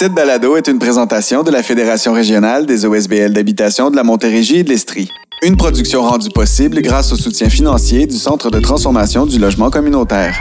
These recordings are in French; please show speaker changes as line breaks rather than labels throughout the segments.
Cette balado est une présentation de la Fédération régionale des OSBL d'habitation de la Montérégie et de l'Estrie. Une production rendue possible grâce au soutien financier du Centre de transformation du logement communautaire.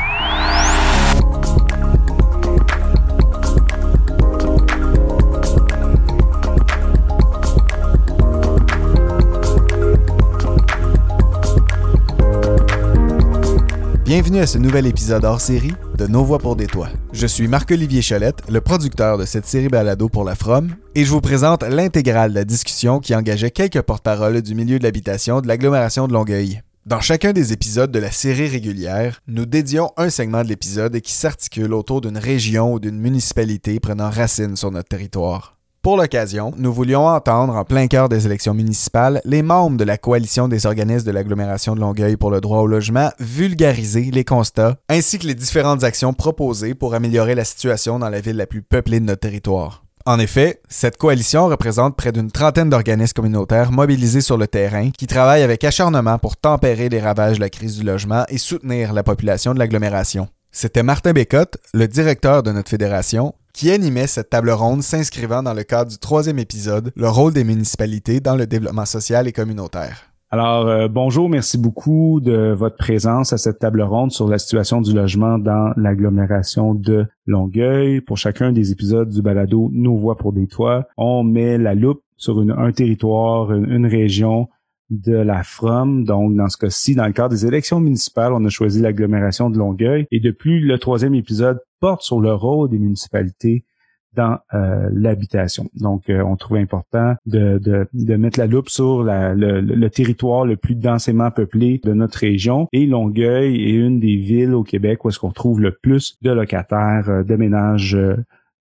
Bienvenue à ce nouvel épisode hors série de Nos Voix pour des Toits. Je suis Marc-Olivier Cholette, le producteur de cette série balado pour la From, et je vous présente l'intégrale de la discussion qui engageait quelques porte-paroles du milieu de l'habitation de l'agglomération de Longueuil. Dans chacun des épisodes de la série régulière, nous dédions un segment de l'épisode qui s'articule autour d'une région ou d'une municipalité prenant racine sur notre territoire. Pour l'occasion, nous voulions entendre, en plein cœur des élections municipales, les membres de la coalition des organismes de l'agglomération de Longueuil pour le droit au logement vulgariser les constats ainsi que les différentes actions proposées pour améliorer la situation dans la ville la plus peuplée de notre territoire. En effet, cette coalition représente près d'une trentaine d'organismes communautaires mobilisés sur le terrain qui travaillent avec acharnement pour tempérer les ravages de la crise du logement et soutenir la population de l'agglomération. C'était Martin Bécotte, le directeur de notre fédération, qui animait cette table ronde s'inscrivant dans le cadre du troisième épisode, le rôle des municipalités dans le développement social et communautaire.
Alors, euh, bonjour, merci beaucoup de votre présence à cette table ronde sur la situation du logement dans l'agglomération de Longueuil. Pour chacun des épisodes du balado Nos voix pour des toits, on met la loupe sur un territoire, une, région de la FROM. Donc, dans ce cas-ci, dans le cadre des élections municipales, on a choisi l'agglomération de Longueuil. Et depuis le troisième épisode porte sur le rôle des municipalités dans euh, l'habitation. Donc, euh, on trouve important de, de, de, mettre la loupe sur le, le, territoire le plus densément peuplé de notre région. Et Longueuil est une des villes au Québec où est-ce qu'on trouve le plus de locataires, euh, de ménages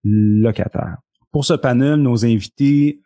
locataires. Pour ce panel, nos invités,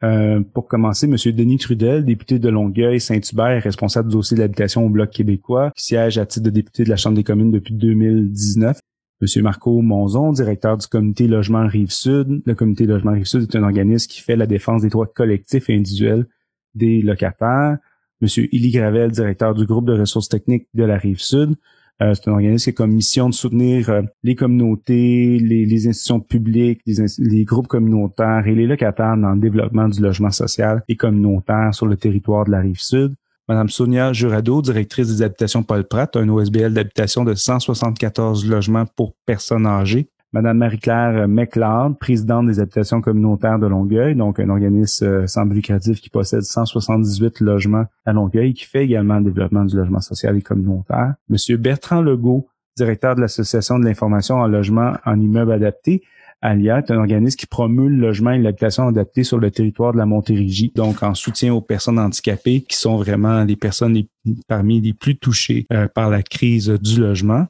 pour commencer, M. Denis Trudel, député de Longueuil, Saint-Hubert, responsable du dossier de l'habitation au Bloc québécois, qui siège à titre de député de la Chambre des communes depuis 2019. Monsieur Marco Monzon, directeur du comité Logement Rive-Sud. Le comité Logement Rive-Sud est un organisme qui fait la défense des droits collectifs et individuels des locataires. Monsieur Illy Gravel, directeur du groupe de ressources techniques de la Rive-Sud. Euh, c'est un organisme qui a comme mission de soutenir euh, les communautés, les, institutions publiques, les, les, groupes communautaires et les locataires dans le développement du logement social et communautaire sur le territoire de la Rive-Sud. Madame Sonia Jurado, directrice des habitations Paul Pratt, un OSBL d'habitation de 174 logements pour personnes âgées. Madame Marie-Claire McLeod, présidente des habitations communautaires de Longueuil, donc un organisme euh, sans but lucratif qui possède 178 logements à Longueuil, qui fait également le développement du logement social et communautaire. Monsieur Bertrand Legault, directeur de l'Association de l'information en logement en immeuble adapté, Alia est un organisme qui promeut le logement et l'habitation adaptée sur le territoire de la Montérégie, donc en soutien aux personnes handicapées qui sont vraiment les personnes parmi les plus touchées euh, par la crise du logement.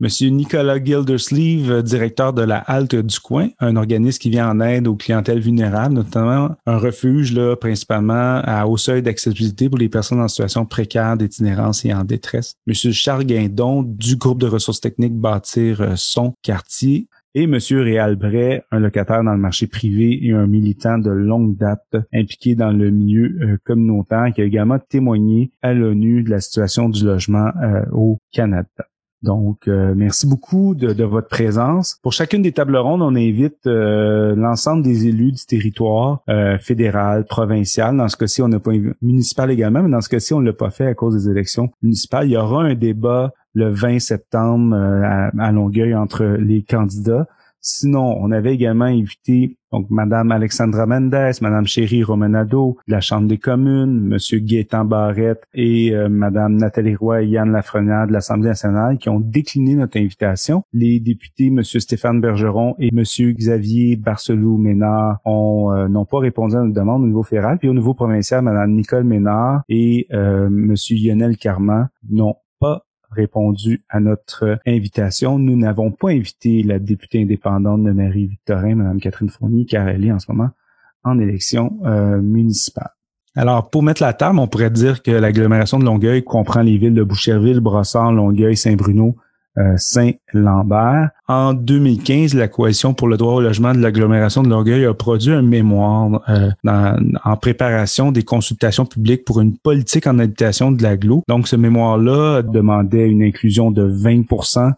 Monsieur Nicolas Gildersleeve, directeur de la Halte du Coin, un organisme qui vient en aide aux clientèles vulnérables, notamment un refuge là, principalement à haut seuil d'accessibilité pour les personnes en situation précaire, d'itinérance et en détresse. Monsieur Charles Guindon, du groupe de ressources techniques Bâtir euh, son quartier, et M. Réal Bray, un locataire dans le marché privé et un militant de longue date impliqué dans le milieu euh, communautaire qui a également témoigné à l'ONU de la situation du logement euh, au Canada. Donc, euh, merci beaucoup de, votre présence. Pour chacune des tables rondes, on invite l'ensemble des élus du territoire fédéral, provincial. Dans ce cas-ci, on n'a pas municipal également, mais dans ce cas-ci, on ne l'a pas fait à cause des élections municipales. Il y aura un débat le 20 septembre euh, à, Longueuil entre les candidats. Sinon, on avait également invité donc Madame Alexandra Mendes, Madame Chéri Romanado de la Chambre des communes, Monsieur Gaétan Barrette et euh, Madame Nathalie Roy et Yann Lafrenière de l'Assemblée nationale qui ont décliné notre invitation. Les députés Monsieur Stéphane Bergeron et Monsieur Xavier Barcelou-Ménard ont euh, n'ont pas répondu à notre demande au niveau fédéral. Puis au niveau provincial, Madame Nicole Ménard et Monsieur Lionel Carman n'ont répondu à notre invitation. Nous n'avons pas invité la députée indépendante de Marie-Victorin, Mme Catherine Fournier, car elle est en ce moment en élection euh, municipale. Alors, pour mettre la table, on pourrait dire que l'agglomération de Longueuil comprend les villes de Boucherville, Brossard, Longueuil, Saint-Bruno, Saint-Lambert. En 2015, la Coalition pour le droit au logement de l'agglomération de Longueuil a produit un mémoire euh, en préparation des consultations publiques pour une politique en habitation de l'agglo. Donc, ce mémoire-là demandait une inclusion de 20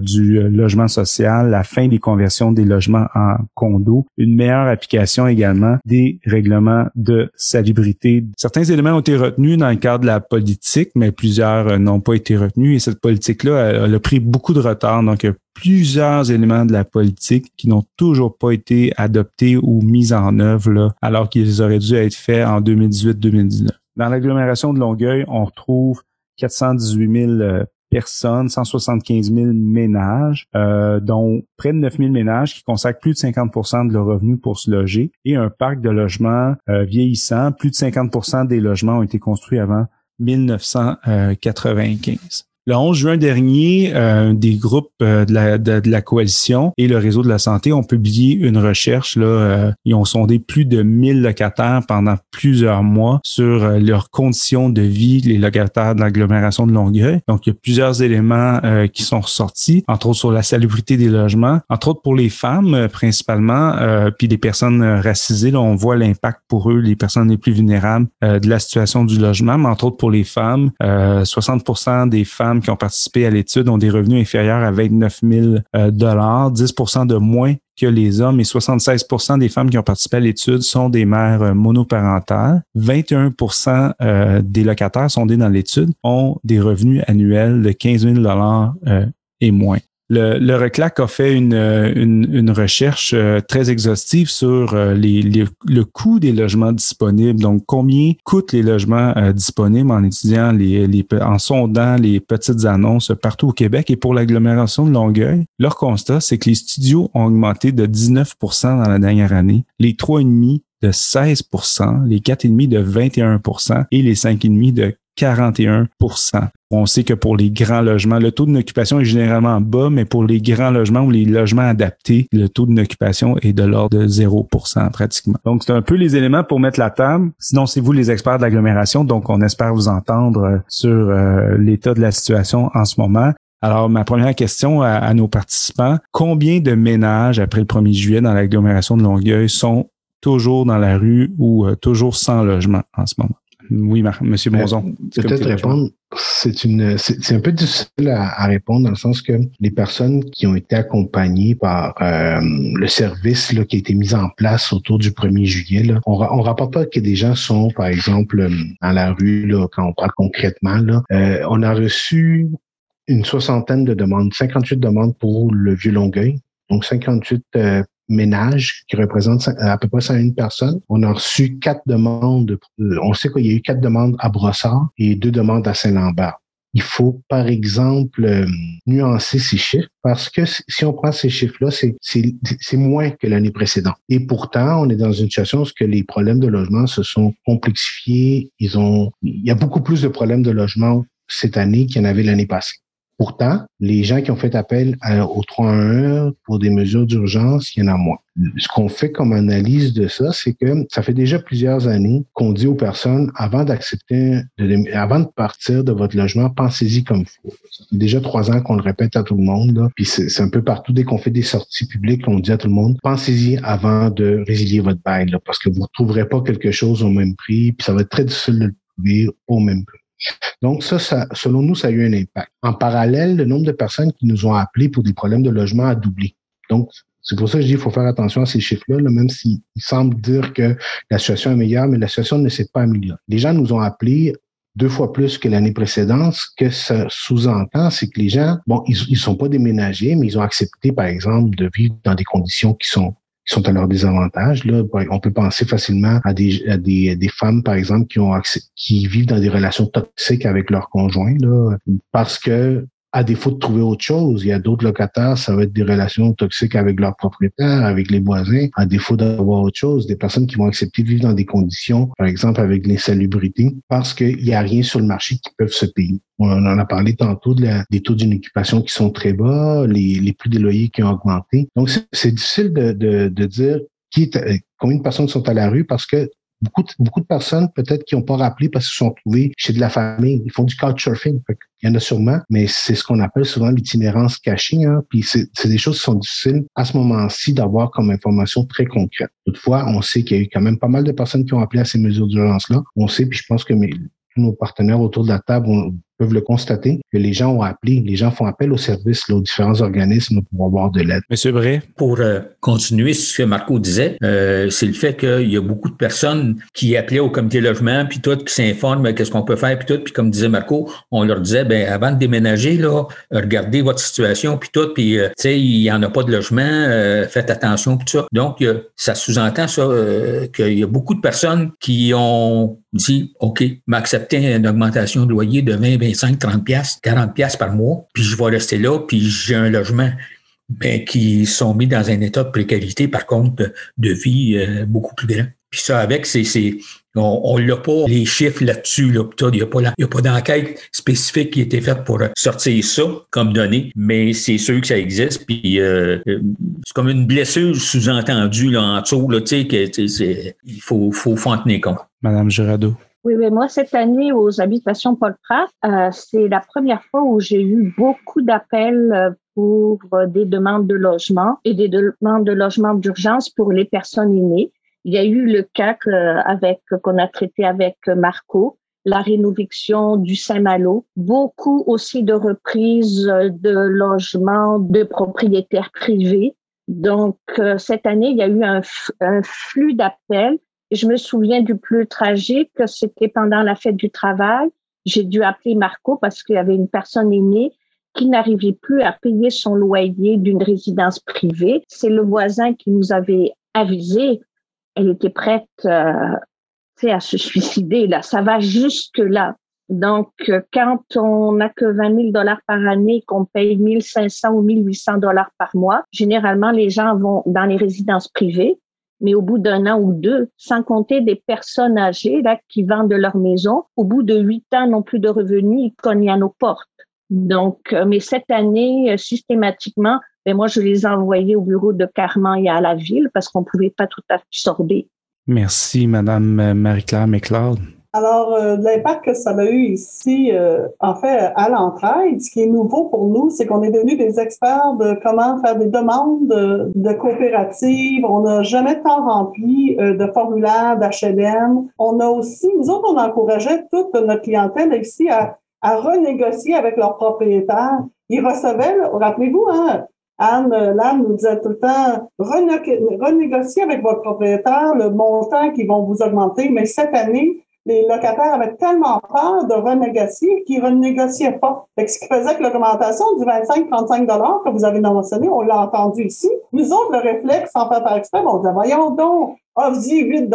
du euh, logement social, la fin des conversions des logements en condos, une meilleure application également des règlements de salubrité. Certains éléments ont été retenus dans le cadre de la politique, mais plusieurs n'ont pas été retenus et cette politique-là, elle a pris beaucoup de Donc, il y a plusieurs éléments de la politique qui n'ont toujours pas été adoptés ou mis en œuvre, là, alors qu'ils auraient dû être faits en 2018-2019. Dans l'agglomération de Longueuil, on retrouve 418 000 euh, personnes, 175 000 ménages, euh, dont près de 9 000 ménages qui consacrent plus de 50% de leurs revenus pour se loger, et un parc de logements euh, vieillissant. Plus de 50% des logements ont été construits avant 1995. Le 11 juin dernier, euh, des groupes euh, de, la, de, la coalition et le réseau de la santé ont publié une recherche. Là, euh, ils ont sondé plus de 1000 locataires pendant plusieurs mois sur leurs conditions de vie, les locataires de l'agglomération de Longueuil. Donc, il y a plusieurs éléments qui sont ressortis, entre autres sur la salubrité des logements, entre autres pour les femmes principalement, puis les personnes racisées. Là, on voit l'impact pour eux, les personnes les plus vulnérables de la situation du logement, mais entre autres pour les femmes, 60% des femmes qui ont participé à l'étude ont des revenus inférieurs à 29 000 euh, dollars, 10% de moins que les hommes et 76 des femmes qui ont participé à l'étude sont des mères euh, monoparentales. 21% euh, des locataires sondés dans l'étude ont des revenus annuels de 15 000 dollars et moins. Le, le RECLAC a fait une, une, une recherche euh, très exhaustive sur euh, les, le coût des logements disponibles. Donc, combien coûtent les logements euh, disponibles en étudiant les, les, en sondant les petites annonces partout au Québec et pour l'agglomération de Longueuil. Leur constat, c'est que les studios ont augmenté de 19% dans la dernière année, les trois et demi de 16% les 4,5 de 21% et les 5,5 de 41% On sait que pour les grands logements, le taux d'occupation est généralement bas, mais pour les grands logements ou les logements adaptés, le taux d'occupation est de l'ordre de 0% pratiquement. Donc, c'est un peu les éléments pour mettre la table. Sinon, c'est vous les experts de l'agglomération, donc on espère vous entendre euh, sur euh, l'état de la situation en ce moment. Alors, ma première question à, nos participants, combien de ménages après le 1er juillet dans l'agglomération de Longueuil sont toujours dans la rue ou euh, toujours sans logement en ce moment? Oui, Monsieur Monzon.
Peut-être répondre. C'est une, c'est un peu difficile à, répondre dans le sens que les personnes qui ont été accompagnées par euh, le service là, qui a été mis en place autour du 1er juillet, là, on, on rapporte pas que des gens sont, par exemple, dans la rue là, quand on parle concrètement. Là, euh, on a reçu une soixantaine de demandes, 58 demandes pour le vieux Longueuil, donc 58 euh, ménages qui représentent à peu près 101 personnes. On a reçu quatre demandes. Euh, on sait qu'il y a eu quatre demandes à Brossard et deux demandes à Saint-Lambert. Il faut, par exemple, euh, nuancer ces chiffres parce que si on prend ces chiffres-là, c'est moins que l'année précédente. Et pourtant, on est dans une situation où les problèmes de logement se sont complexifiés. Ils ont, il y a beaucoup plus de problèmes de logement cette année qu'il y en avait l'année passée. Pourtant, les gens qui ont fait appel au 311 pour des mesures d'urgence, il y en a moins. Ce qu'on fait comme analyse de ça, c'est que ça fait déjà plusieurs années qu'on dit aux personnes, avant d'accepter, avant de partir de votre logement, pensez-y comme il faut. Déjà trois ans qu'on le répète à tout le monde, là. puis c'est un peu partout, dès qu'on fait des sorties publiques, on dit à tout le monde, pensez-y avant de résilier votre bail, parce que vous ne trouverez pas quelque chose au même prix, puis ça va être très difficile de le trouver au même prix. Donc, ça, selon nous, ça a eu un impact. En parallèle, le nombre de personnes qui nous ont appelés pour des problèmes de logement a doublé. Donc, c'est pour ça que je dis qu'il faut faire attention à ces chiffres-là, même s'il semble dire que la situation est meilleure, mais la situation ne s'est pas améliorée. Les gens nous ont appelés deux fois plus que l'année précédente. Ce que ça sous-entend, c'est que les gens, bon, ils ne sont pas déménagés, mais ils ont accepté, par exemple, de vivre dans des conditions qui sont sont à leur désavantage. Là. On peut penser facilement à des, à des, des femmes, par exemple, qui ont accès, qui vivent dans des relations toxiques avec leur conjoint, là, parce que à défaut de trouver autre chose, il y a d'autres locataires, ça va être des relations toxiques avec leurs propriétaires, avec les voisins, à défaut d'avoir autre chose, des personnes qui vont accepter de vivre dans des conditions, par exemple avec l'insalubrité, parce qu'il n'y a rien sur le marché qui peuvent se payer. On en a parlé tantôt de la, des taux d'une occupation qui sont très bas, les, les prix des loyers qui ont augmenté. Donc, c'est difficile de, de, de dire qui est, combien de personnes sont à la rue parce que beaucoup, de, beaucoup de personnes peut-être qui n'ont pas rappelé parce qu'ils sont trouvés chez de la famille. Ils font du couchsurfing. Il y en a sûrement, mais c'est ce qu'on appelle souvent l'itinérance cachée. Hein? Puis c'est des choses qui sont difficiles à ce moment-ci d'avoir comme information très concrète. Toutefois, on sait qu'il y a eu quand même pas mal de personnes qui ont appelé à ces mesures d'urgence-là. On sait, puis je pense que mes, tous nos partenaires autour de la table ont, peuvent le constater, que les gens ont appelé, les gens font appel aux services, aux différents organismes pour avoir de l'aide.
Monsieur Bray?
Pour euh, continuer ce que Marco disait, euh, c'est le fait qu'il y a beaucoup de personnes qui appelaient au comité logement, puis tout, qui s'informent qu'est-ce qu'on peut faire, puis tout, puis comme disait Marco, on leur disait, ben avant de déménager, là, regardez votre situation, puis tout, puis euh, tu sais, il n'y en a pas de logement, faites attention, puis tout ça. Donc, ça sous-entend ça, qu'il y a beaucoup de personnes qui ont dit, OK, m'accepter une augmentation de loyer de 20, 25, 30 pièces, 40 pièces par mois, puis je vais rester là, puis j'ai un logement mais qui sont mis dans un état de précarité, par contre, de, vie euh, beaucoup plus grand. Puis ça, avec, c'est, c'est on n'a pas les chiffres là-dessus. Là, il n'y a pas, pas d'enquête spécifique qui a été faite pour sortir ça comme données, mais c'est sûr que ça existe. Puis euh, euh, c'est comme une blessure sous-entendue là, en dessous, là, que il faut, faut, faut en tenir compte.
Madame Girado.
Oui, mais moi, cette année, aux habitations Paul Pratt, euh, c'est la première fois où j'ai eu beaucoup d'appels euh, pour euh, des demandes de logement et des demandes de logement d'urgence pour les personnes aînées. Il y a eu le cas avec qu'on a traité avec Marco, la rénoviction du Saint-Malo, beaucoup aussi de reprises de logements de propriétaires privés. Donc, cette année, il y a eu un, un flux d'appels je me souviens du plus tragique, c'était pendant la fête du travail. J'ai dû appeler Marco parce qu'il y avait une personne aînée qui n'arrivait plus à payer son loyer d'une résidence privée. C'est le voisin qui nous avait avisé. Elle était prête euh, à se suicider. Là, ça va jusque là. Donc, quand on n'a que 20 000 dollars par année, qu'on paye 1500 ou 1800 dollars par mois, généralement, les gens vont dans les résidences privées mais au bout d'un an ou deux, sans compter des personnes âgées là qui vendent leur maison, au bout de huit ans n'ont plus de revenus, ils cognent à nos portes. Donc, euh, mais cette année, euh, systématiquement, ben moi, je les ai envoyés au bureau de Carman et à la ville parce qu'on pouvait pas tout absorber.
Merci, Madame euh, Marie-Claire McLeod.
Alors, euh, l'impact que ça a eu ici, euh, en fait, à l'entraide, ce qui est nouveau pour nous, c'est qu'on est devenus des experts de comment faire des demandes de, coopératives. On n'a jamais tant rempli euh, de formulaires d'HLM. On a aussi, nous autres, on encourageait toute notre clientèle ici à, à renégocier avec leurs propriétaires. Ils recevaient, rappelez-vous, hein, Anne, là, nous disait tout le temps, renégocier avec votre propriétaire le montant qu'ils vont vous augmenter, mais cette année, les locataires avaient tellement peur de renégocier qu'ils ne renégociaient pas. ce qui faisait que l'augmentation du 25-35 que vous avez mentionné, on l'a entendu ici. Nous autres, le réflexe, sans faire par exprès, on disait, voyons donc, offre-y 8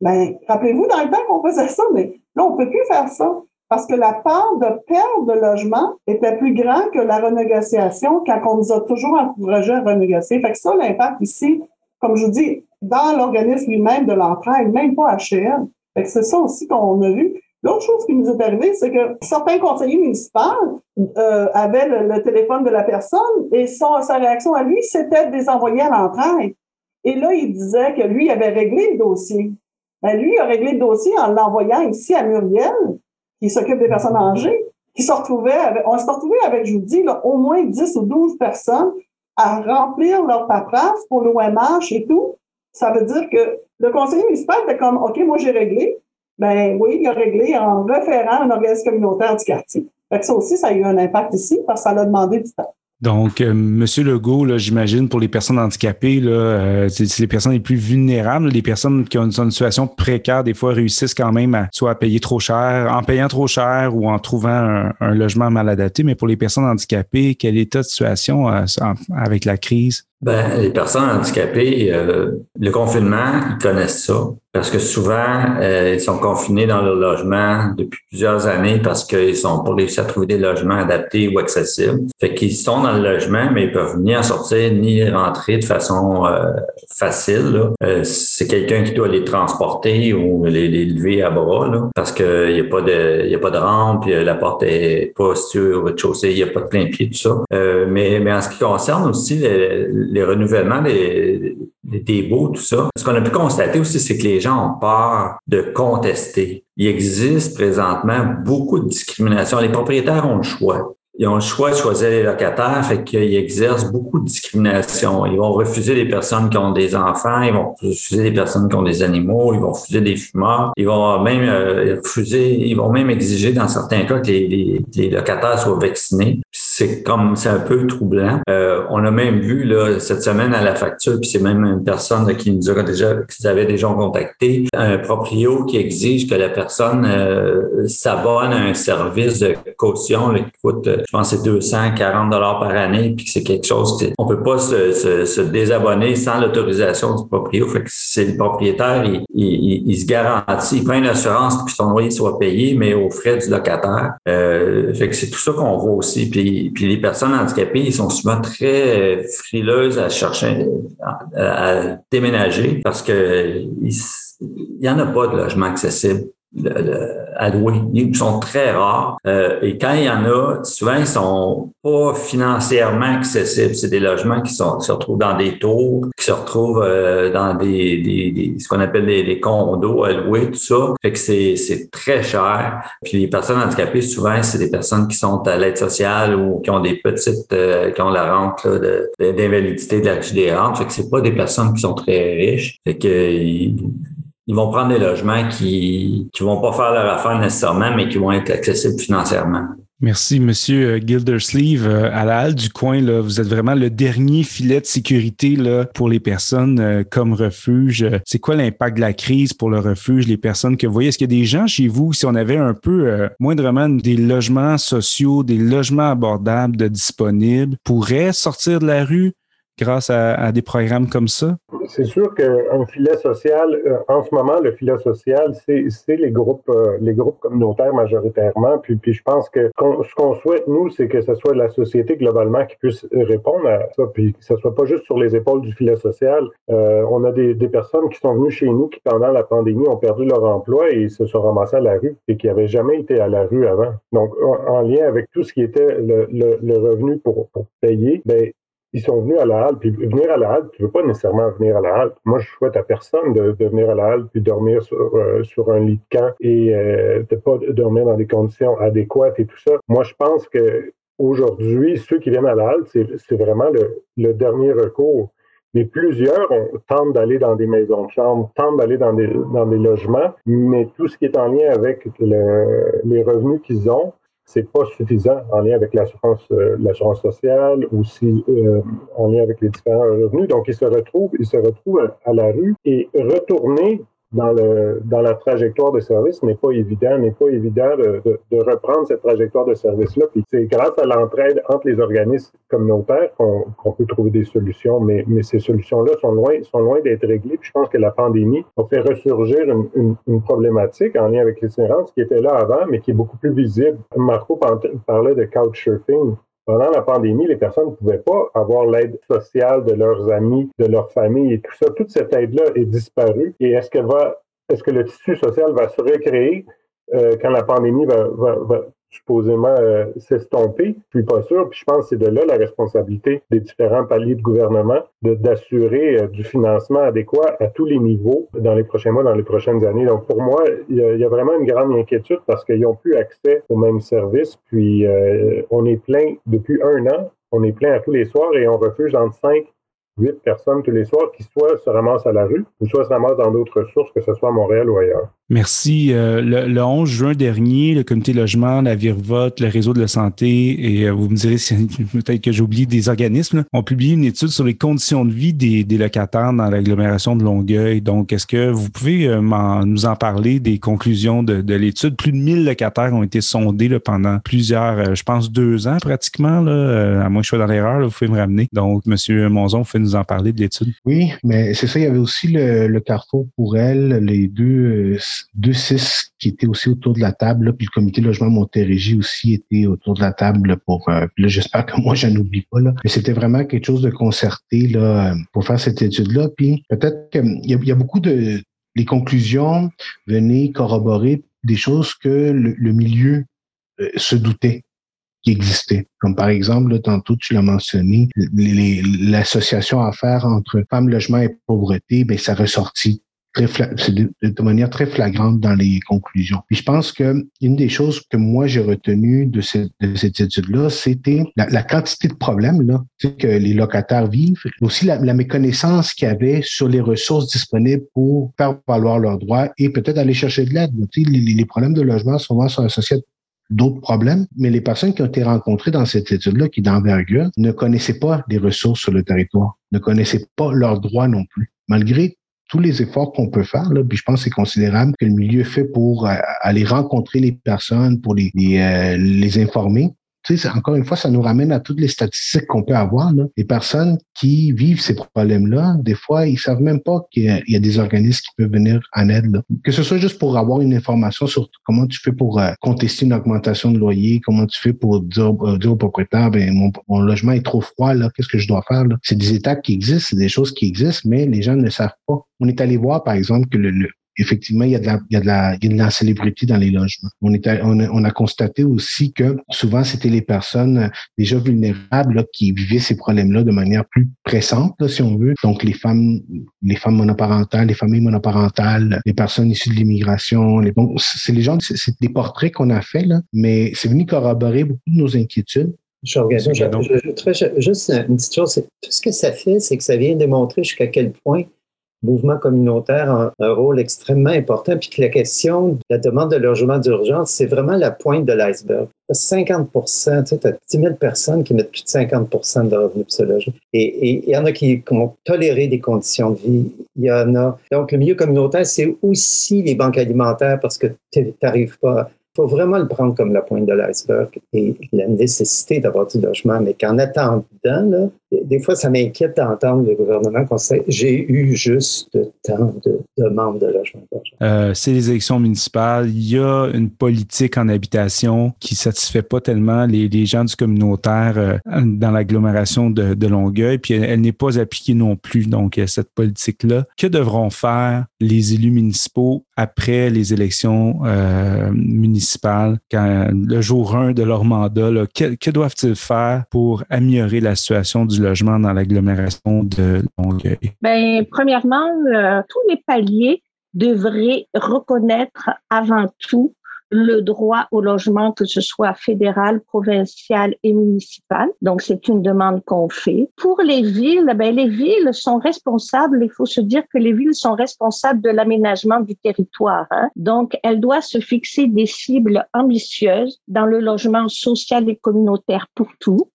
Ben, rappelez-vous dans le temps qu'on faisait ça, mais là, on peut plus faire ça. Parce que la part de perte de logement était plus grande que la renégociation quand on nous a toujours encouragé à renégocier. Fait que ça, l'impact ici, comme je vous dis, dans l'organisme lui-même de l'entraide, même pas C'est ça aussi qu'on a vu. L'autre chose qui nous est arrivée, c'est que certains conseillers municipaux euh, avaient le, téléphone de la personne et sa réaction à lui, c'était de les envoyer à l'entraide. Et là, il disait que lui avait réglé le dossier. Ben, lui, il a réglé le dossier en l'envoyant ici à Muriel, qui s'occupe des personnes âgées, qui se retrouvait avec, on s'est retrouvé avec, je vous dis, au moins 10 ou 12 personnes à remplir leur paperasse pour l'OMH et tout. Ça veut dire que le conseiller municipal fait comme, OK, moi, j'ai réglé. Ben oui, il a réglé en référant un organisme communautaire du quartier. Fait que ça aussi, ça a eu un impact ici parce que ça l'a demandé du temps.
Donc, euh, Monsieur Legault, j'imagine pour les personnes handicapées, là, euh, c'est les personnes les plus vulnérables, les personnes qui ont une, situation précaire, des fois réussissent quand même à soit à payer trop cher, en payant trop cher ou en trouvant un, logement mal adapté. Mais pour les personnes handicapées, quel état de situation euh, avec la crise?
Ben, les personnes handicapées, euh, le confinement, ils connaissent ça. Parce que souvent, euh, ils sont confinés dans leur logement depuis plusieurs années parce qu'ils sont pas réussi à trouver des logements adaptés ou accessibles. Fait qu'ils sont dans le logement, mais ils peuvent ni en sortir ni rentrer de façon euh, facile. c'est quelqu'un qui doit les transporter ou les, les lever à bras là, parce qu'il n'y a pas de y a pas de rampe, la porte est pas au rez-de-chaussée, il n'y a pas de plein pied, tout ça. mais, mais en ce qui concerne aussi les renouvellements des, des débats, tout ça. Ce qu'on a pu constater aussi, c'est que les gens ont peur de contester. Il existe présentement beaucoup de discrimination. Les propriétaires ont le choix ils ont le choix de choisir les locataires, fait qu'ils exercent beaucoup de discrimination. Ils vont refuser les personnes qui ont des enfants, ils vont refuser les personnes qui ont des animaux, ils vont refuser des fumeurs, ils vont même euh, refuser, ils vont même exiger dans certains cas que les, locataires soient vaccinés. C'est comme c'est un peu troublant. Euh, on a même vu là cette semaine à la facture, puis c'est même une personne qui nous a déjà, qui avait déjà contacté, un proprio qui exige que la personne euh, s'abonne à un service de caution qui coûte je pense que c'est 240 dollars par année, puis c'est quelque chose qu'on peut pas se, se, désabonner sans l'autorisation du propriétaire. Fait que c'est le propriétaire, il, il, se garantit, il prend une assurance que son loyer soit payé, mais aux frais du locataire. Euh, fait que c'est tout ça qu'on voit aussi. Puis, puis les personnes handicapées, ils sont souvent très frileuses à chercher à, déménager parce que il, il y en a pas de logement accessible alloués. Ils sont très rares. Euh, et quand il y en a, souvent, ils sont pas financièrement accessibles. C'est des logements qui sont, se retrouvent dans des tours, qui se retrouvent euh, dans des, des, ce qu'on appelle des, condos alloués, tout ça. Fait que c'est, très cher. Puis les personnes handicapées, souvent, c'est des personnes qui sont à l'aide sociale ou qui ont des petites, euh, qui ont la rente de, d'invalidité de la des rentes. Fait que c'est pas des personnes qui sont très riches. Fait que ils vont prendre des logements qui qui vont pas faire leur affaire nécessairement, mais qui vont être accessibles financièrement.
Merci, Monsieur euh, Gildersleeve. Euh, à la halle du coin, là, vous êtes vraiment le dernier filet de sécurité là, pour les personnes euh, comme refuge. C'est quoi l'impact de la crise pour le refuge, les personnes que vous voyez? Est-ce qu'il y a des gens chez vous, si on avait un peu moindrement des logements sociaux, des logements abordables de disponibles, pourraient sortir de la rue? Grâce à des programmes comme ça?
c'est sûr qu'un filet social, euh, en ce moment, le filet social, c'est les groupes euh, les groupes communautaires majoritairement. Puis, puis je pense que ce qu'on souhaite, nous, c'est que ce soit la société globalement qui puisse répondre à ça, puis que ce soit pas juste sur les épaules du filet social. Euh, on a des, personnes qui sont venues chez nous qui, pendant la pandémie, ont perdu leur emploi et se sont ramassées à la rue et qui n'avaient jamais été à la rue avant. Donc, en, lien avec tout ce qui était le revenu pour, pour payer, ben, ils sont venus à la halle. Puis venir à la halle, tu veux pas nécessairement venir à la halle. Moi, je souhaite à personne de, venir à la halle puis dormir sur, euh, sur un lit de camp et euh, de pas dormir dans des conditions adéquates et tout ça. Moi, je pense que aujourd'hui, ceux qui viennent à la halle, c'est vraiment le, dernier recours. Mais plusieurs tentent d'aller dans des maisons de chambre, tentent d'aller dans des, dans des logements, mais tout ce qui est en lien avec le, les revenus qu'ils ont, c'est pas suffisant en lien avec l'assurance euh, l'assurance sociale ou si euh, en lien avec les différents revenus. Donc, ils se retrouvent, ils se retrouvent à, la rue et retourner dans le dans la trajectoire de service n'est pas évident, n'est pas évident de, de, reprendre cette trajectoire de service-là. Puis c'est grâce à l'entraide entre les organismes communautaires qu'on peut trouver des solutions, mais, mais ces solutions-là sont loin sont loin d'être réglées. Puis je pense que la pandémie a fait ressurgir une, une, une problématique en lien avec l'itinérance qui était là avant, mais qui est beaucoup plus visible. Marco parlait de couchsurfing pendant la pandémie, les personnes ne pouvaient pas avoir l'aide sociale de leurs amis, de leur famille et tout ça. Toute cette aide-là est disparue. Et est-ce qu'elle va, est-ce que le tissu social va se recréer euh, quand la pandémie va, va, va, supposément euh, s'estomper. Je suis pas sûr. Puis je pense que c'est de là la responsabilité des différents paliers de gouvernement d'assurer euh, du financement adéquat à tous les niveaux dans les prochains mois, dans les prochaines années. Donc pour moi, il y a, vraiment une grande inquiétude parce qu'ils n'ont plus accès aux mêmes services. Puis euh, on est plein depuis un an. On est plein à tous les soirs et on refuge entre cinq huit personnes tous les soirs qui soit se ramassent à la rue ou soit se ramassent dans d'autres sources, que ce soit à Montréal ou ailleurs.
Merci. Euh, le, 11 juin dernier, le comité logement, la Virvote, le réseau de la santé, et euh, vous me direz si peut-être que j'oublie des organismes, ont publié une étude sur les conditions de vie des, locataires dans l'agglomération de Longueuil. Donc, est-ce que vous pouvez euh, nous en parler des conclusions de, de l'étude? Plus de 1000 locataires ont été sondés pendant plusieurs, je pense, deux ans pratiquement. À moins que je sois dans l'erreur, vous pouvez me ramener. Donc, Monsieur Monzon, vous pouvez en parler de l'étude?
Oui, mais c'est ça. Il y avait aussi le, Carrefour pour elle, les deux deux six qui étaient aussi autour de la table, puis le comité logement Montérégie aussi était autour de la table pour. Euh, là, j'espère que moi, je n'oublie pas là. Mais c'était vraiment quelque chose de concerté là pour faire cette étude-là. Puis peut-être qu'il y, y, a beaucoup de les conclusions venaient corroborer des choses que le, milieu euh, se doutait. Qui existaient. Comme par exemple, là, tantôt tu l'as mentionné, l'association à faire entre femmes, logement et pauvreté, ben ça ressortit de, manière très flagrante dans les conclusions. Puis je pense que une des choses que moi j'ai retenues de, cette, de cette étude-là, c'était la, quantité de problèmes là, que les locataires vivent, aussi la, méconnaissance qu'il y avait sur les ressources disponibles pour faire valoir leurs droits et peut-être aller chercher de l'aide. Les, les problèmes de logement souvent sont associés d'autres problèmes, mais les personnes qui ont été rencontrées dans cette étude-là, qui d'envergure, ne connaissaient pas les ressources sur le territoire, ne connaissaient pas leurs droits non plus. Malgré tous les efforts qu'on peut faire, là, puis je pense que c'est considérable que le milieu fait pour euh, aller rencontrer les personnes, pour les, euh, les informer encore une fois, ça nous ramène à toutes les statistiques qu'on peut avoir. Là. Les personnes qui vivent ces problèmes-là, des fois, ils savent même pas qu'il y, a des organismes qui peuvent venir en aide. Que ce soit juste pour avoir une information sur comment tu fais pour euh, contester une augmentation de loyer, comment tu fais pour dire, euh, dire au propriétaire, ben, mon, logement est trop froid, là, qu'est-ce que je dois faire? C'est des étapes qui existent, c'est des choses qui existent, mais les gens ne savent pas. On est allé voir, par exemple, que le, effectivement, il y a de la, il y a de la, il y a de la célébrité dans les logements. On, a, on a constaté aussi que souvent, c'était les personnes déjà vulnérables qui vivaient ces problèmes-là de manière plus pressante, si on veut. Donc, les femmes, les femmes monoparentales, les familles monoparentales, les personnes issues de l'immigration. Les, bon, c'est les gens, c'est des portraits qu'on a fait là, mais c'est venu corroborer beaucoup de nos inquiétudes.
Je, je, je, juste une petite chose. Tout ce que ça fait, c'est que ça vient démontrer jusqu'à quel point mouvement communautaire a un rôle extrêmement important, puis que la question de la demande de logement d'urgence, c'est vraiment la pointe de l'iceberg. 50 tu sais, as 10 000 personnes qui mettent plus de 50 de revenus pour se loger. Et il y en a qui, qui, ont toléré des conditions de vie. Il y en a. Donc, le milieu communautaire, c'est aussi les banques alimentaires parce que tu n'arrives pas faut vraiment le prendre comme la pointe de l'iceberg et la nécessité d'avoir du logement, mais qu'en attendant, là, des fois, ça m'inquiète d'entendre le gouvernement conseiller j'ai eu juste tant de demandes de logement.
Euh, c'est les élections municipales. Il y a une politique en habitation qui satisfait pas tellement les, gens du communautaire euh, dans l'agglomération de, de, Longueuil, puis elle, n'est pas appliquée non plus. Donc, cette politique-là. Que devront faire les élus municipaux après les élections euh, municipales, quand, le jour 1 de leur mandat? Que doivent-ils faire pour améliorer la situation du logement dans l'agglomération de Longueuil?
Bien, premièrement, euh, tous les paliers devraient reconnaître avant tout le droit au logement, que ce soit fédéral, provincial et municipal. Donc, c'est une demande qu'on fait. Pour les villes, ben, les villes sont responsables, il faut se dire que les villes sont responsables de l'aménagement du territoire. Hein. Donc, elles doivent se fixer des cibles ambitieuses dans le logement social et communautaire pour tout.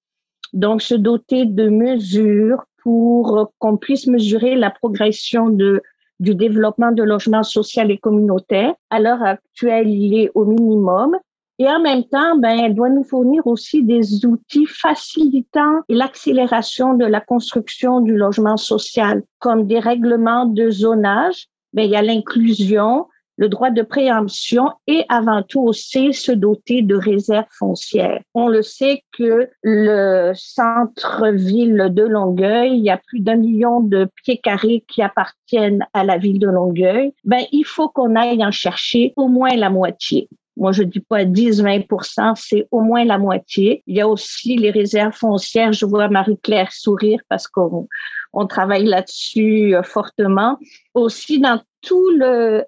Donc, se doter de mesures pour qu'on puisse mesurer la progression de, du développement de logements social et communautaire. À l'heure actuelle, il est au minimum. Et en même temps, ben, elle doit nous fournir aussi des outils facilitant l'accélération de la construction du logement social, comme des règlements de zonage. Ben, il y a l'inclusion, le droit de préemption et avant tout aussi se doter de réserves foncières. On le sait que le centre-ville de Longueuil, il y a plus d'un million de pieds carrés qui appartiennent à la ville de Longueuil. Ben, il faut qu'on aille en chercher au moins la moitié. Moi, je dis pas 10-20% c'est au moins la moitié. Il y a aussi les réserves foncières. Je vois Marie-Claire sourire parce qu'on on travaille là-dessus euh, fortement. Aussi, dans tout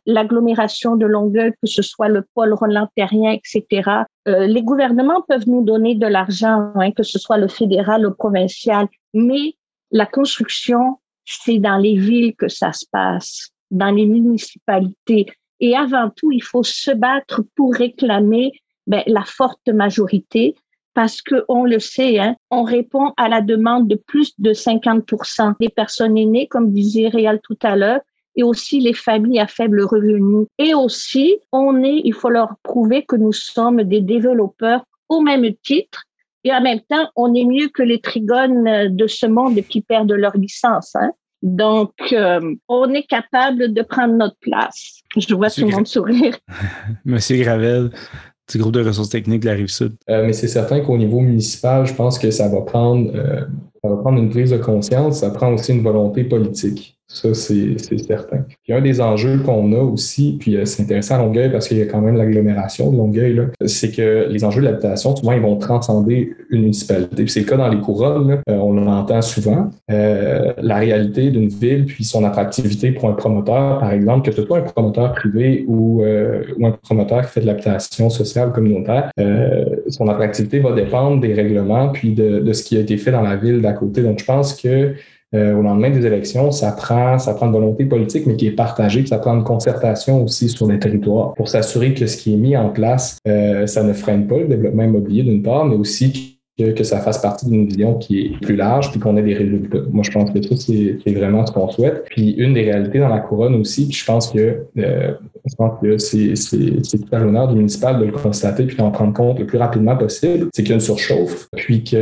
l'agglomération de Longueuil, que ce soit le pôle Roland-Terrien, etc. Euh, les gouvernements peuvent nous donner de l'argent, hein, que ce soit le fédéral, le provincial, mais la construction, c'est dans les villes que ça se passe, dans les municipalités. Et avant tout, il faut se battre pour réclamer ben, la forte majorité parce que on le sait, hein, on répond à la demande de plus de 50% des personnes aînées, comme disait Réal tout à l'heure, et aussi les familles à faible revenu. Et aussi, on est, il faut leur prouver que nous sommes des développeurs au même titre. Et en même temps, on est mieux que les trigones de ce monde qui perdent leur licence. Hein. Donc, euh, on est capable de prendre notre place. Je vois tout le monde sourire.
Monsieur Gravel, du groupe de ressources techniques de la Rive-Sud.
Euh, mais c'est certain qu'au niveau municipal, je pense que ça va prendre, euh, ça va prendre une prise de conscience. Ça prend aussi une volonté politique. Ça, c'est certain. Puis un des enjeux qu'on a aussi, puis euh, c'est intéressant à Longueuil parce qu'il y a quand même l'agglomération de Longueuil, c'est que les enjeux de l'habitation, souvent, ils vont transcender une municipalité. Puis c'est le cas dans les couronnes, euh, on l'entend souvent. Euh, la réalité d'une ville, puis son attractivité pour un promoteur, par exemple, que ce soit un promoteur privé ou, ou un promoteur qui fait de l'habitation sociale communautaire, son attractivité va dépendre des règlements puis de, de ce qui a été fait dans la ville d'à côté. Donc, je pense que euh, au lendemain des élections, ça prend, ça prend une volonté politique, mais qui est partagée, ça prend une concertation aussi sur les territoires pour s'assurer que ce qui est mis en place, euh, ça ne freine pas le développement immobilier d'une part, mais aussi que, ça fasse partie d'une vision qui est plus large, puis qu'on ait des résultats. Moi, je pense que ça, c'est vraiment ce qu'on souhaite. Puis une des réalités dans la couronne aussi, puis je pense que euh, je pense que c'est tout à l'honneur du municipal de le constater puis d'en prendre compte le plus rapidement possible, c'est qu'il y a une surchauffe, puis que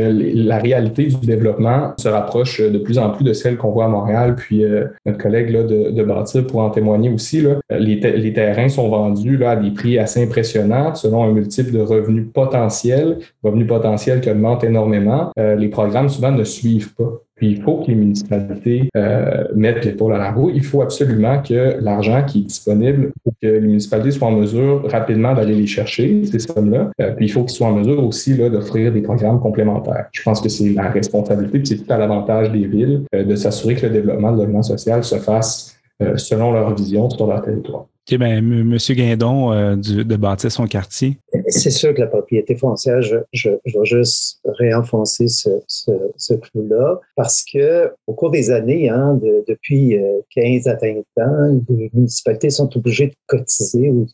la réalité du développement se rapproche de plus en plus de celle qu'on voit à Montréal, puis euh, notre collègue là, de, de Bâtir pour en témoigner aussi. Là, les, les terrains sont vendus là, à des prix assez impressionnants selon un multiple de revenus potentiels, revenus potentiels que énormément, euh, les programmes souvent ne suivent pas. Puis il faut que les municipalités euh, mettent l'épaule à la roue. Il faut absolument que l'argent qui est disponible, pour que les municipalités soient en mesure rapidement d'aller les chercher, ces sommes-là. Euh, puis il faut qu'ils soient en mesure aussi d'offrir des programmes complémentaires. Je pense que c'est la responsabilité, puis c'est tout à l'avantage des villes de s'assurer que le développement de logement social se fasse selon leur vision sur leur territoire.
OK, bien, M. Guindon euh, de bâtir son quartier.
C'est sûr que la propriété foncière, je, vais juste réenfoncer ce, clou-là parce que au cours des années, hein, depuis 15 euh, à 20 ans, les municipalités sont obligées de cotiser ou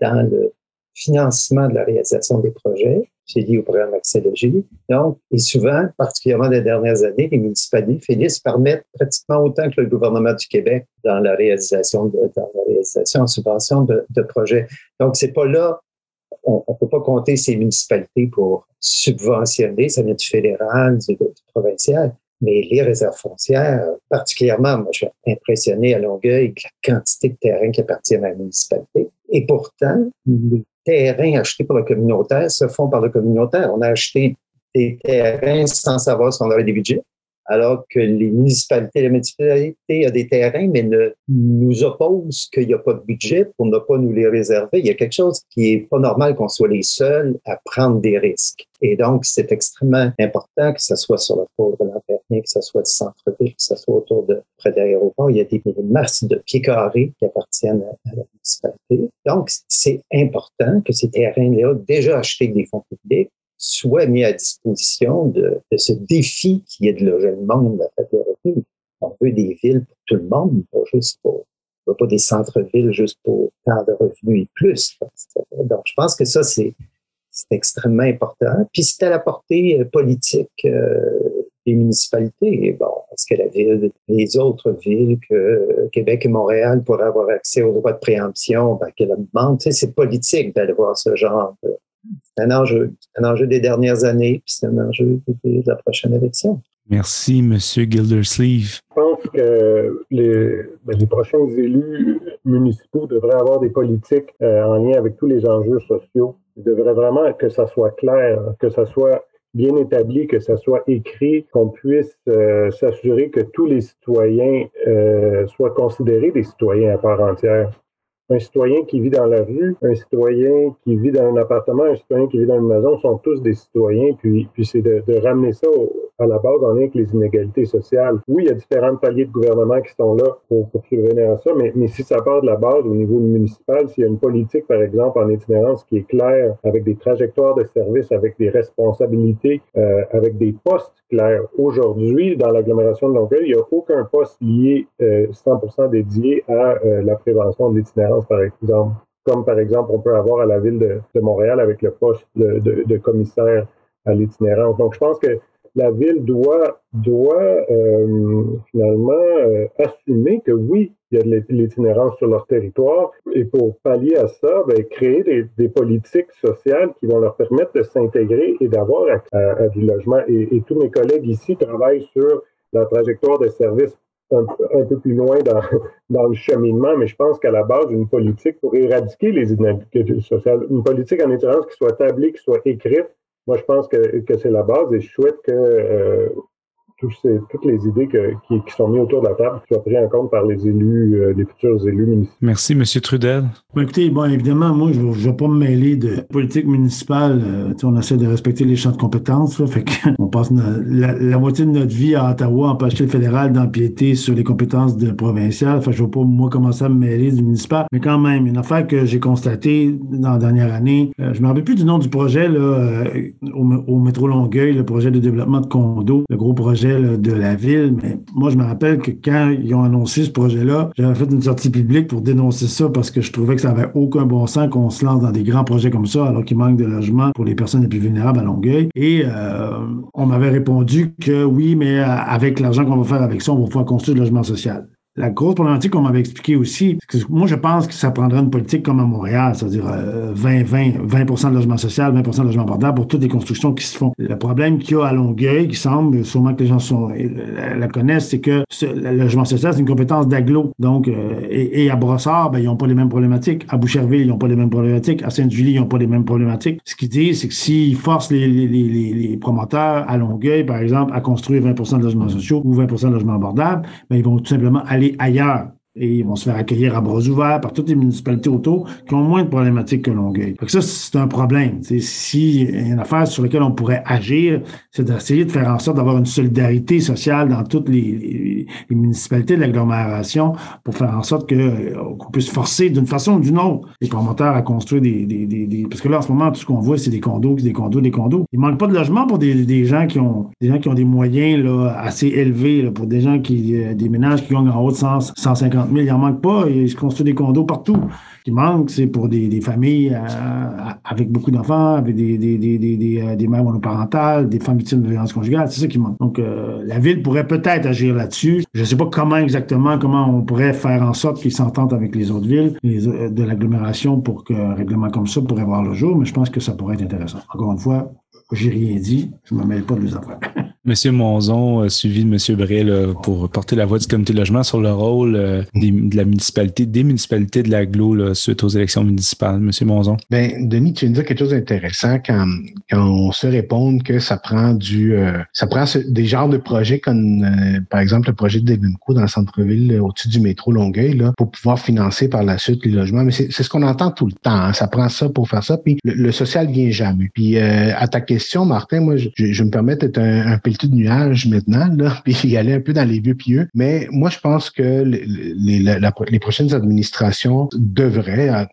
dans le financement de la réalisation des projets c'est lié au programme Accès Donc, et souvent, particulièrement les dernières années, les municipalités finissent par mettre pratiquement autant que le gouvernement du Québec dans la réalisation dans la réalisation en subvention de, de projets. Donc, c'est pas là, on ne peut pas compter ces municipalités pour subventionner, ça vient du fédéral, du, provincial. Mais les réserves foncières, particulièrement, moi, je suis impressionné à Longueuil la quantité de terrain qui appartient à la municipalité. Et pourtant, terrains achetés par le communautaire se font par le communautaire. On a acheté des terrains sans savoir si on avait des budgets alors que les municipalités, la municipalité a des terrains, mais ne nous oppose qu'il n'y a pas de budget pour ne pas nous les réserver. Il y a quelque chose qui est pas normal qu'on soit les seuls à prendre des risques. Et donc, c'est extrêmement important que ce soit sur le pôle de l'Anternie, que ce soit du centre-ville, que ce soit autour de près de l'aéroport. Il y a des masses de pieds carrés qui appartiennent à, la municipalité. Donc, c'est important que ces terrains-là, déjà achetés des fonds publics, soit mis à disposition de, ce défi qui est de loger le monde à de revenus. On veut des villes pour tout le monde, pas juste pour, pas des centres-villes juste pour tant de revenus et plus. Donc, je pense que ça, c'est, c'est extrêmement important. Puis c'est à la portée euh, politique euh, des municipalités. Bon, est-ce que la ville, les autres villes que euh, Québec et Montréal pourraient avoir accès aux droits de préemption, ben, qu'elle demande, tu sais, c'est politique d'aller voir ce genre de, c'est un enjeu. un enjeu des dernières années, puis c'est un enjeu de, la prochaine élection.
Merci, M. Gildersleeve.
Je pense que les, ben, les, prochains élus municipaux devraient avoir des politiques euh, en lien avec tous les enjeux sociaux. Ils devraient vraiment que ça soit clair, que ça soit bien établi, que ça soit écrit, qu'on puisse euh, s'assurer que tous les citoyens euh, soient considérés des citoyens à part entière un citoyen qui vit dans la rue, un citoyen qui vit dans un appartement, un citoyen qui vit dans une maison sont tous des citoyens. Puis, puis c'est de, de, ramener ça à la base en lien avec les inégalités sociales. Oui, il y a différents paliers de gouvernement qui sont là pour, pour subvenir à ça, mais, mais si ça part de la base au niveau municipal, s'il y a une politique, par exemple, en itinérance qui est claire, avec des trajectoires de services, avec des responsabilités, euh, avec des postes clairs. Aujourd'hui, dans l'agglomération de Longueuil, il n'y a aucun poste lié euh, 100% dédié à euh, la prévention de l'itinérance, par exemple. Comme par exemple, on peut avoir à la ville de, de Montréal avec le poste de, de, de commissaire à l'itinérance. Donc, je pense que la ville doit, doit euh, finalement euh, assumer que oui, il y a de l'itinérance sur leur territoire et pour pallier à ça, ben, créer des, des, politiques sociales qui vont leur permettre de s'intégrer et d'avoir accès à, du logement. Et, et, tous mes collègues ici travaillent sur la trajectoire de services un, un, peu plus loin dans, dans le cheminement, mais je pense qu'à la base, une politique pour éradiquer les inégalités sociales, une politique en itinérance qui soit établie, qui soit écrite, moi, je pense que, que c'est la base et je souhaite que, euh, toutes les idées qui, sont mises autour de la table soient prises en compte par les élus, euh, les futurs élus municipaux.
Merci, M. Trudel.
écoutez, bon, évidemment, moi, je ne vais pas me mêler de politique municipale. Euh, on essaie de respecter les champs de compétences. fait on passe la, moitié de notre vie à Ottawa, empêcher le fédéral d'empiéter sur les compétences de provinciales. Je ne vais pas, moi, commencer à me mêler du municipal. Mais quand même, une affaire que j'ai constatée dans la dernière année, je je me rappelle plus du nom du projet là, au, au métro Longueuil, le projet de développement de condos, le gros projet de la ville. Mais moi, je me rappelle que quand ils ont annoncé ce projet-là, j'avais fait une sortie publique pour dénoncer ça parce que je trouvais que ça n'avait aucun bon sens qu'on se lance dans des grands projets comme ça alors qu'il manque de logements pour les personnes les plus vulnérables à Longueuil. Et euh, on m'avait répondu que oui, mais euh, avec l'argent qu'on va faire avec ça, on va pouvoir construire le logement social. La grosse problématique qu'on m'avait expliqué aussi, que moi, je pense que ça prendrait une politique comme à Montréal, c'est-à-dire 20, 20, 20% de logement social, 20% de logement abordable pour toutes les constructions qui se font. Le problème qu'il y a à Longueuil, qui semble, sûrement que les gens sont, la, connaissent, c'est que le logement social, c'est une compétence d'aglo. Donc, euh, et, à Brossard, ben, ils n'ont pas les mêmes problématiques. À Boucherville, ils n'ont pas les mêmes problématiques. À Sainte-Julie, ils n'ont pas les mêmes problématiques. Ce qu'ils disent, c'est que s'ils forcent les, promoteurs à Longueuil, par exemple, à construire 20% de logements sociaux ou 20% de logements abordables, ben, ils vont tout simplement aller ailleurs et ils vont se faire accueillir à bras ouverts par toutes les municipalités autour qui ont moins de problématiques que Longueuil. Fait ça, c'est un problème. S'il si y a une affaire sur laquelle on pourrait agir, c'est d'essayer de faire en sorte d'avoir une solidarité sociale dans toutes les, municipalités de l'agglomération pour faire en sorte euh, qu'on puisse forcer d'une façon ou d'une autre les promoteurs à construire des, des, des, Parce que là, en ce moment, tout ce qu'on voit, c'est des condos, des condos, des condos. Il manque pas de logement pour des, gens qui ont des gens qui ont des moyens là, assez élevés, là, pour des gens qui euh, des ménages qui ont en haut de 100, 150 mais il n'en manque pas. Il se des condos partout. Ce qui manque, c'est pour des, familles euh, avec beaucoup d'enfants, avec des, des, des, euh, des, mères monoparentales, des femmes victimes de violence conjugale. C'est ça qui manque. Donc, euh, la ville pourrait peut-être agir là-dessus. Je ne sais pas comment exactement, comment on pourrait faire en sorte qu'ils s'entendent avec les autres villes de l'agglomération pour qu'un règlement comme ça pourrait voir le jour, mais je pense que ça pourrait être intéressant. Encore une fois, j'ai rien dit. Je ne me mêle pas de les affaires.
Monsieur Monzon, suivi de Monsieur Brel, pour porter la voix du comité logement sur le rôle euh, de la municipalité, des municipalités de l'aglo suite aux élections municipales. Monsieur Monzon.
Ben, Denis, tu viens de dire quelque chose d'intéressant quand, quand on se répond que ça prend du, euh, ça prend des genres de projets comme, euh, par exemple, le projet de Devenco dans le centre-ville au-dessus du métro Longueuil, là, pour pouvoir financer par la suite les logements. Mais c'est ce qu'on entend tout le temps. Hein. Ça prend ça pour faire ça. Puis le, social vient jamais. Puis à ta question, Martin, moi, je, je, me permets d'être un, un de nuages maintenant, puis y aller un peu dans les vieux pieux. Mais moi, je pense que les, prochaines administrations devraient,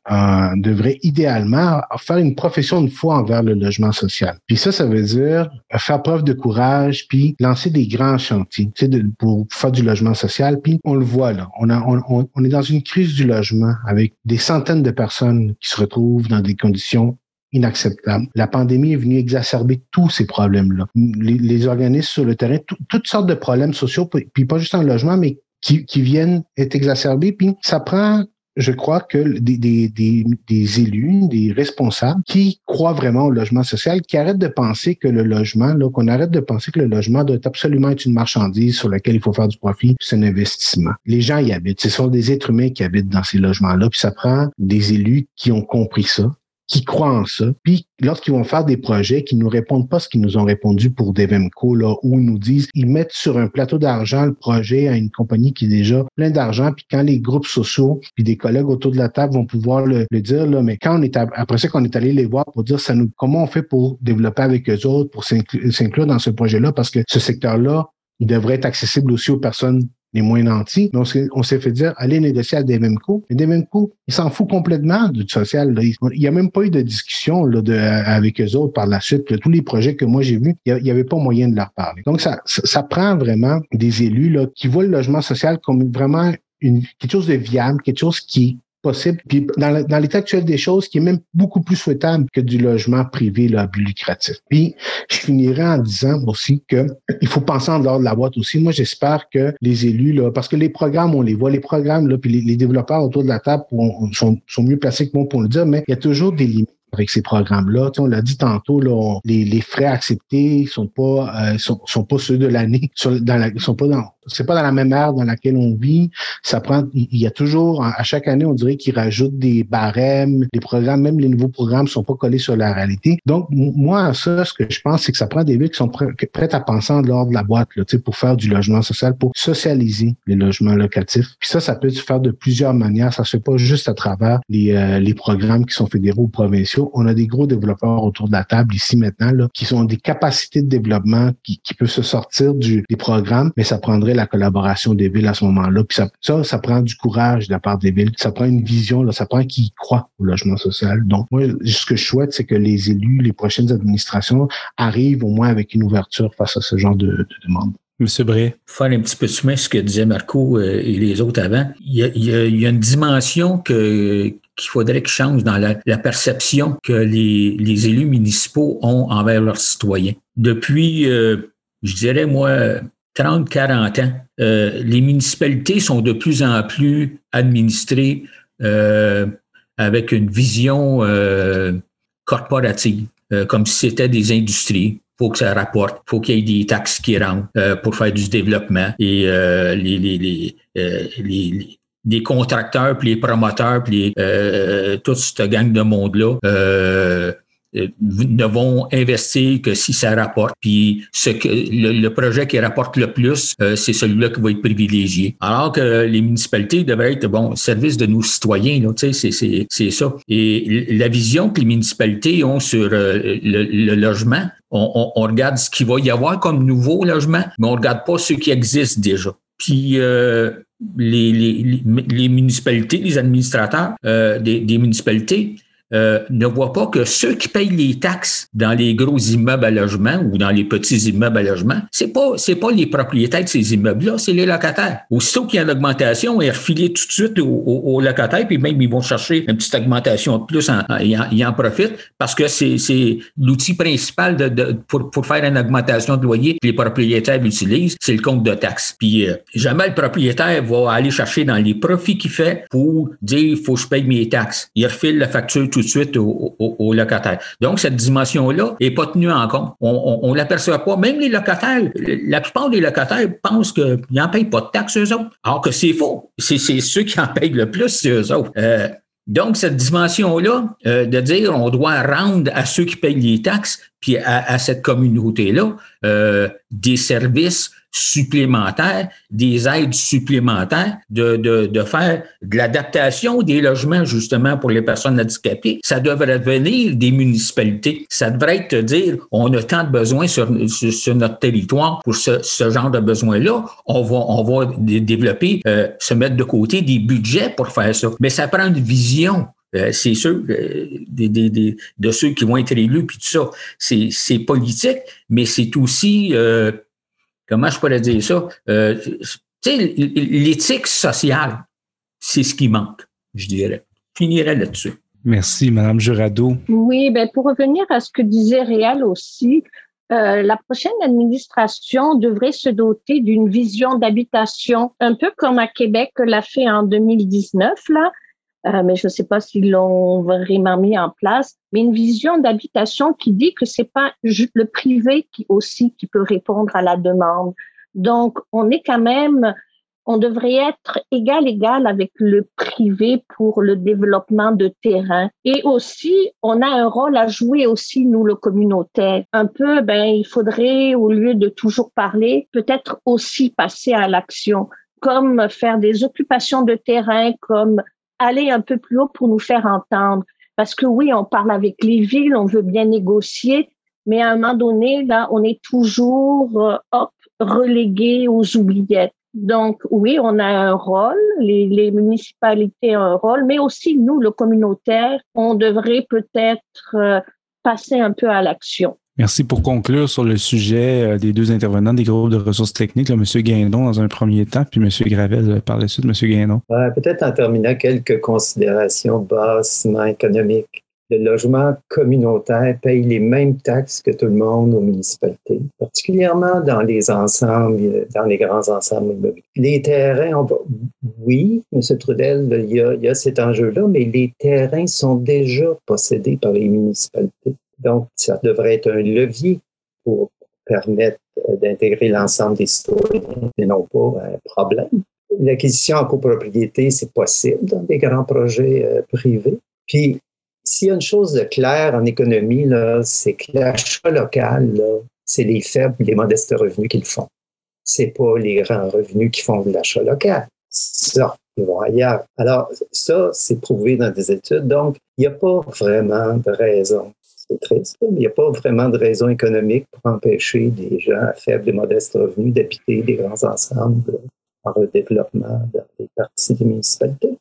devraient idéalement faire une profession de foi envers le logement social. Puis ça, ça veut dire faire preuve de courage, puis lancer des grands chantiers tu sais, pour faire du logement social. Puis on le voit là, on, a, on, on est dans une crise du logement avec des centaines de personnes qui se retrouvent dans des conditions inacceptable. La pandémie est venue exacerber tous ces problèmes-là. Les, organismes sur le terrain, toutes sortes de problèmes sociaux, puis pas juste en logement, mais qui, viennent être exacerbés. Puis ça prend je crois que des, des, des, élus, des responsables qui croient vraiment au logement social, qui arrêtent de penser que le logement, qu'on arrête de penser que le logement doit absolument être une marchandise sur laquelle il faut faire du profit, c'est un investissement. Les gens y habitent. Ce sont des êtres humains qui habitent dans ces logements-là. Puis ça prend des élus qui ont compris ça, qui croient en ça, puis lorsqu'ils vont faire des projets qui nous répondent pas ce qu'ils nous ont répondu pour Devemco, là, où ils nous disent, ils mettent sur un plateau d'argent le projet à une compagnie qui est déjà plein d'argent, puis quand les groupes sociaux, puis des collègues autour de la table vont pouvoir le, dire, là, mais quand on est, après ça qu'on est allé les voir pour dire, ça nous, comment on fait pour développer avec eux autres, pour s'inclure dans ce projet-là, parce que ce secteur-là, il devrait être accessible aussi aux personnes les moins nantis. Mais on s'est fait dire, allez négocier à Devemco. Et Devemco, il s'en fout complètement du social. Il n'y a même pas eu de discussion là, avec eux autres par la suite. tous les projets que moi j'ai vus, il n'y avait pas moyen de leur parler. Donc, ça, ça, prend vraiment des élus là, qui voient le logement social comme vraiment une, quelque chose de viable, quelque chose qui possible. Puis dans, l'état actuel des choses, qui est même beaucoup plus souhaitable que du logement privé là, plus lucratif. Puis je finirai en disant aussi que il faut penser en dehors de la boîte aussi. Moi, j'espère que les élus, là, parce que les programmes, on les voit, les programmes, là, puis les, développeurs autour de la table sont, sont mieux placés que moi pour le dire, mais il y a toujours des limites avec ces programmes-là. Tu on l'a dit tantôt, là, les, les, frais acceptés sont pas euh, sont, sont, pas ceux de l'année, dans la, sont pas dans c'est pas dans la même ère dans laquelle on vit. Ça prend, il y a toujours, à chaque année, on dirait qu'ils rajoutent des barèmes, les programmes, même les nouveaux programmes sont pas collés sur la réalité. Donc, moi, ça, ce que je pense, c'est que ça prend des villes qui sont prêtes à penser en dehors de la boîte, là, pour faire du logement social, pour socialiser les logements locatifs. Puis ça, ça peut se faire de plusieurs manières. Ça se fait pas juste à travers les, euh, les programmes qui sont fédéraux ou provinciaux. On a des gros développeurs autour de la table ici maintenant, là, qui ont des capacités de développement qui, qui peuvent se sortir du, des programmes, mais ça prendrait la collaboration des villes à ce moment-là. Puis ça, ça, ça prend du courage de la part des villes. Ça prend une vision, là, ça prend qu'ils croient au logement social. Donc, moi, ce que je souhaite, c'est que les élus, les prochaines administrations arrivent au moins avec une ouverture face à ce genre de, de demande.
Monsieur Bré.
Faire un petit peu de ce que disait Marco euh, et les autres avant. Il y a, il y a, une dimension que qu'il faudrait qu'il change dans la, la perception que les, les, élus municipaux ont envers leurs citoyens. Depuis, euh, je dirais, moi, 30, 40 ans, euh, les municipalités sont de plus en plus administrées euh, avec une vision euh, corporative, euh, comme si c'était des industries. faut que ça rapporte, faut qu'il y ait des taxes qui rentrent euh, pour faire du développement. Et les, les, les, les les contracteurs, puis les promoteurs, puis les, toute cette gang de monde-là euh, ne vont investir que si ça rapporte. Puis ce que le, projet qui rapporte le plus, euh, c'est celui-là qui va être privilégié. Alors que les municipalités devraient être bon service de nos citoyens. Là, c'est, c'est, ça. Et la vision que les municipalités ont sur euh, le, logement, on, on, regarde ce qu'il va y avoir comme nouveau logement, mais on regarde pas ceux qui existent déjà. Puis euh, les, les, les, municipalités, les administrateurs euh, des, des, municipalités euh, ne voient pas que ceux qui payent les taxes dans les gros immeubles à logement ou dans les petits immeubles à logement, c'est pas c'est pas les propriétaires de ces immeubles-là, c'est les locataires. Aussitôt qu'il y a une augmentation, ils refilent tout de suite aux, locataires, puis même ils vont chercher une petite augmentation de plus, en, ils, en, profitent parce que c'est l'outil principal pour, pour faire une augmentation de loyer que les propriétaires utilisent, c'est le compte de taxes. Puis euh, jamais le propriétaire va aller chercher dans les profits qu'il fait pour dire il faut que je paye mes taxes. Il refile la facture tout suite aux, locataires. Donc, cette dimension-là n'est pas tenue en compte. On ne l'aperçoit pas. Même les locataires, la plupart des locataires pensent qu'ils n'en payent pas de taxes, eux autres. Alors que c'est faux. C'est ceux qui en payent le plus, c'est eux autres. Euh, donc, cette dimension-là, euh, de dire on doit rendre à ceux qui payent les taxes, puis à, cette communauté-là, euh, des services supplémentaires, des aides supplémentaires, de, de, de faire de l'adaptation des logements justement pour les personnes handicapées. Ça devrait venir des municipalités. Ça devrait être dire, on a tant de besoins sur, sur, notre territoire pour ce, ce genre de besoins-là. On va, on va développer, euh, se mettre de côté des budgets pour faire ça. Mais ça prend une vision. Euh, c'est sûr, euh, des, des, de ceux qui vont être élus, puis tout ça, c'est politique, mais c'est aussi comment je pourrais dire ça? Euh, l'éthique sociale, c'est ce qui manque, je dirais. Je finirais là-dessus.
Merci, Madame Jurado.
Oui, ben pour revenir à ce que disait Réal aussi, euh, la prochaine administration devrait se doter d'une vision d'habitation, un peu comme à Québec l'a fait en 2019, là, euh, mais je ne sais pas s'ils l'ont vraiment mis en place, mais une vision d'habitation qui dit que c'est pas le privé qui aussi qui peut répondre à la demande. Donc, on est quand même, on devrait être égal égal avec le privé pour le développement de terrain. Et aussi, on a un rôle à jouer aussi nous le communautaire. Un peu, ben, il faudrait au lieu de toujours parler, peut-être aussi passer à l'action comme faire des occupations de terrain, comme aller un peu plus haut pour nous faire entendre. Parce que oui, on parle avec les villes, on veut bien négocier, mais à un moment donné, là, on est toujours euh, hop, relégué aux oubliettes. Donc oui, on a un rôle, les, les, municipalités ont un rôle, mais aussi nous, le communautaire, on devrait peut-être euh, passer un peu à l'action.
Merci pour conclure sur le sujet euh, des deux intervenants des groupes de ressources techniques, M. Guindon dans un premier temps, puis M. Gravel euh, par la suite. M. Guindon.
Peut-être en terminant quelques considérations bassement économiques. Le logement communautaire paye les mêmes taxes que tout le monde aux municipalités, particulièrement dans les ensembles, dans les grands ensembles immobiliers. Les terrains, on va, oui, M. Trudel, il y a cet enjeu-là, mais les terrains sont déjà possédés par les municipalités. Donc, ça devrait être un levier pour permettre d'intégrer l'ensemble des citoyens et non pas un problème. L'acquisition en copropriété, c'est possible dans des grands projets euh, privés. Puis, s'il y a une chose de claire en économie, c'est que l'achat local, c'est les faibles les modestes revenus qui le font. C'est pas les grands revenus qui font de l'achat local. Ça, ils vont. Alors, ça, c'est prouvé dans des études. Donc, il n'y a pas vraiment de raison. C'est triste, mais il n'y a pas vraiment de raison économique pour empêcher des gens à faibles et modestes revenus d'habiter des grands ensembles en redéveloppement dans les parties des municipalités.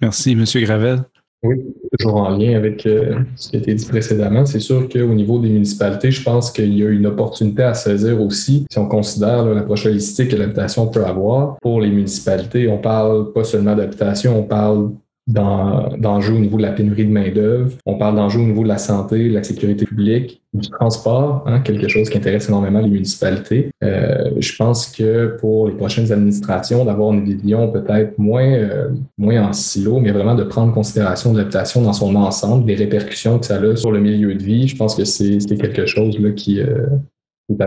Merci, M. Gravel. Oui, toujours en lien avec euh, ce qui a été dit précédemment. C'est sûr qu'au niveau des municipalités, je pense qu'il y a une opportunité à saisir aussi si on considère la l'approche holistique que l'habitation peut avoir. Pour les municipalités, on parle pas seulement d'habitation, on parle d'enjeux au niveau de la pénurie de main-d'œuvre. On parle d'enjeux au niveau de la santé, de la sécurité publique, du transport, hein, quelque chose qui intéresse énormément les municipalités. Euh, je pense que pour les prochaines administrations, d'avoir une vision peut-être moins, euh, moins en silo, mais vraiment de prendre en considération l'habitation dans son ensemble, des répercussions que ça a sur le milieu de vie, je pense que c'est quelque chose là, qui, euh, pas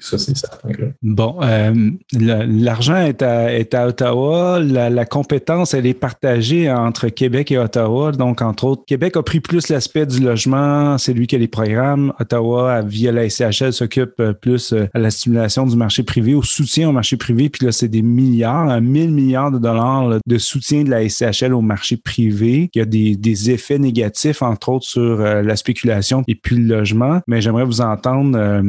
ça c'est certain.
Bon, euh, l'argent est à, est à Ottawa, la, compétence elle est partagée entre Québec et Ottawa. Donc, entre autres, Québec a pris plus l'aspect du logement, c'est lui qui a les programmes. Ottawa, via la SCHL, s'occupe euh, plus euh, à la stimulation du marché privé, au soutien au marché privé. Puis là, c'est des milliards, 1000 milliards de dollars de soutien de la SCHL au marché privé. Il y a des, des effets négatifs, entre autres, sur la spéculation et puis le logement. Mais j'aimerais vous entendre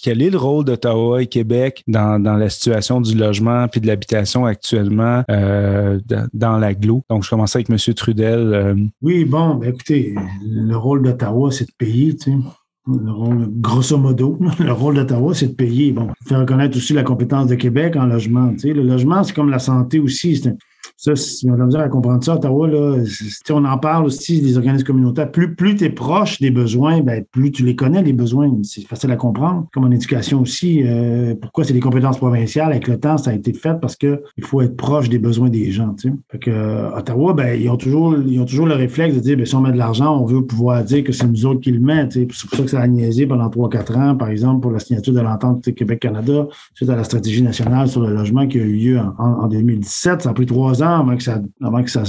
quel est le rôle d'Ottawa et Québec dans, dans, la situation du logement puis de l'habitation actuellement euh, dans l'aglo? Donc, je commence avec M. Trudel. Euh.
Oui, bon, ben, écoutez, le rôle d'Ottawa, c'est de payer, tu sais. Grosso modo, le rôle d'Ottawa, c'est de payer. Bon, faire reconnaître aussi la compétence de Québec en logement. Tu sais, le logement, c'est comme la santé aussi. C'est ça, si on a besoin à comprendre ça, Ottawa, là, on en parle aussi des organismes communautaires. Plus, plus tu es proche des besoins, ben, plus tu les connais, les besoins. C'est facile à comprendre. Comme en éducation aussi, euh, pourquoi c'est des compétences provinciales? Avec le temps, ça a été fait parce que il faut être proche des besoins des gens. Tu Fait que, euh, Ottawa, ben, ils ont toujours, ils ont toujours le réflexe de dire, ben, si on met de l'argent, on veut pouvoir dire que c'est nous autres qui le mettent. C'est pour ça que ça a niaisé pendant 3-4 ans, par exemple, pour la signature de l'entente Québec-Canada, suite à la stratégie nationale sur le logement qui a eu lieu en, en 2017. Ça a pris trois ans avant que ça, avant que ça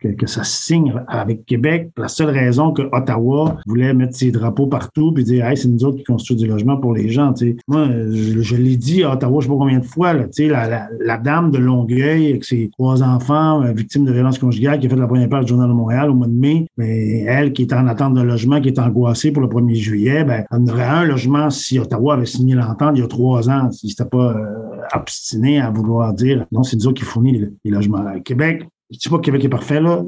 que, ça signe avec Québec. La seule raison que Ottawa voulait mettre ses drapeaux partout puis dire hey, c'est nous autres qui construisons du logement pour les gens. Moi, je, l'ai dit à Ottawa, je sais pas combien de fois, là, la, la, la, dame de Longueuil avec ses trois enfants euh, victimes de violences conjugales qui a fait la première page du Journal de Montréal au mois de mai, mais elle qui est en attente de logement, qui est angoissée pour le 1er juillet, ben, elle aurait un logement si Ottawa avait signé l'entente il y a trois ans, s'il n'était pas euh, obstiné à vouloir dire non, c'est nous autres qui fournit les, les logements. À Québec, je dis pas que Québec est parfait, là.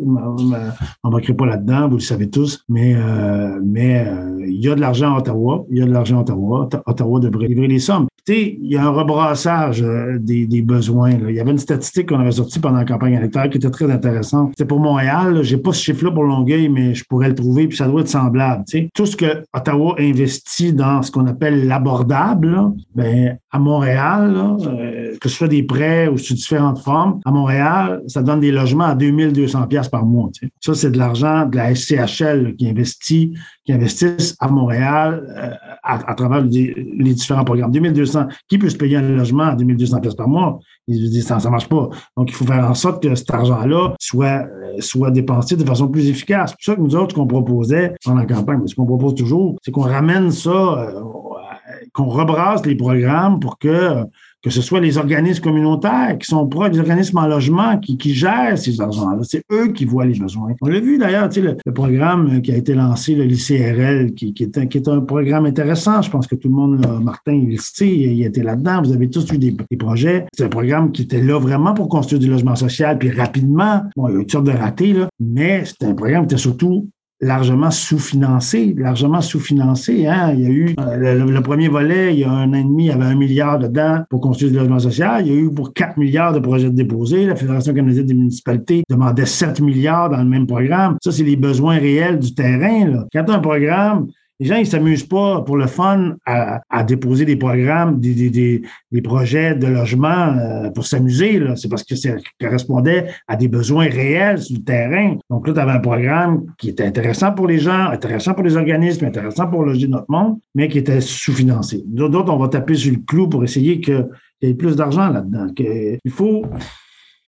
On ne pas là-dedans, vous le savez tous. Mais, euh, mais euh, il y a de l'argent à Ottawa. Il y a de l'argent à Ottawa. Ottawa devrait livrer les sommes il y a un rebrassage euh, des, besoins. Il y avait une statistique qu'on avait sortie pendant la campagne électorale qui était très intéressante. C'est pour Montréal. J'ai pas ce chiffre-là pour Longueuil, mais je pourrais le trouver, puis ça doit être semblable. Tout ce que Ottawa investit dans ce qu'on appelle l'abordable, ben, à Montréal, que ce soit des prêts ou sous différentes formes, à Montréal, ça donne des logements à 2200 pièces par mois. Ça, c'est de l'argent de la SCHL qui investit, qui investissent à Montréal euh, à, travers les, différents programmes. 2200, qui peut se payer un logement à 2200 pièces par mois? Ça ne marche pas. Donc, il faut faire en sorte que cet argent-là soit, euh, soit dépensé de façon plus efficace. C'est pour ça que nous autres, ce qu'on proposait pendant la campagne, ce qu'on propose toujours, c'est qu'on ramène ça, euh, qu'on rebrasse les programmes pour que que ce soit les organismes communautaires qui sont proches, des organismes en logement qui, qui gèrent ces argents-là. C'est eux qui voient les besoins. On l'a vu d'ailleurs, tu sais, le, le, programme qui a été lancé, le l'ICRL, qui, qui, est un, qui est un programme intéressant. Je pense que tout le monde, Martin, il sait, il était là-dedans. Vous avez tous vu des, des projets. C'est un programme qui était là vraiment pour construire du logement social, puis rapidement. Bon, il y a eu sorte de raté, là, mais c'était un programme qui était surtout largement sous-financé, largement sous-financé. Hein? Il y a eu euh, le, premier volet, il y a un an et demi, il y avait un milliard dedans pour construire du logement social. Il y a eu pour 4 milliards de projets déposés. La Fédération canadienne des municipalités demandait 7 milliards dans le même programme. Ça, c'est les besoins réels du terrain. Là. Quand un programme Les gens, ils s'amusent pas pour le fun à, déposer des programmes, des projets de logement euh, pour s'amuser. C'est parce que ça correspondait à des besoins réels sur le terrain. Donc là, tu avais un programme qui était intéressant pour les gens, intéressant pour les organismes, intéressant pour loger notre monde, mais qui était sous-financé. D'autres, on va taper sur le clou pour essayer qu'il y ait plus d'argent là-dedans. Il faut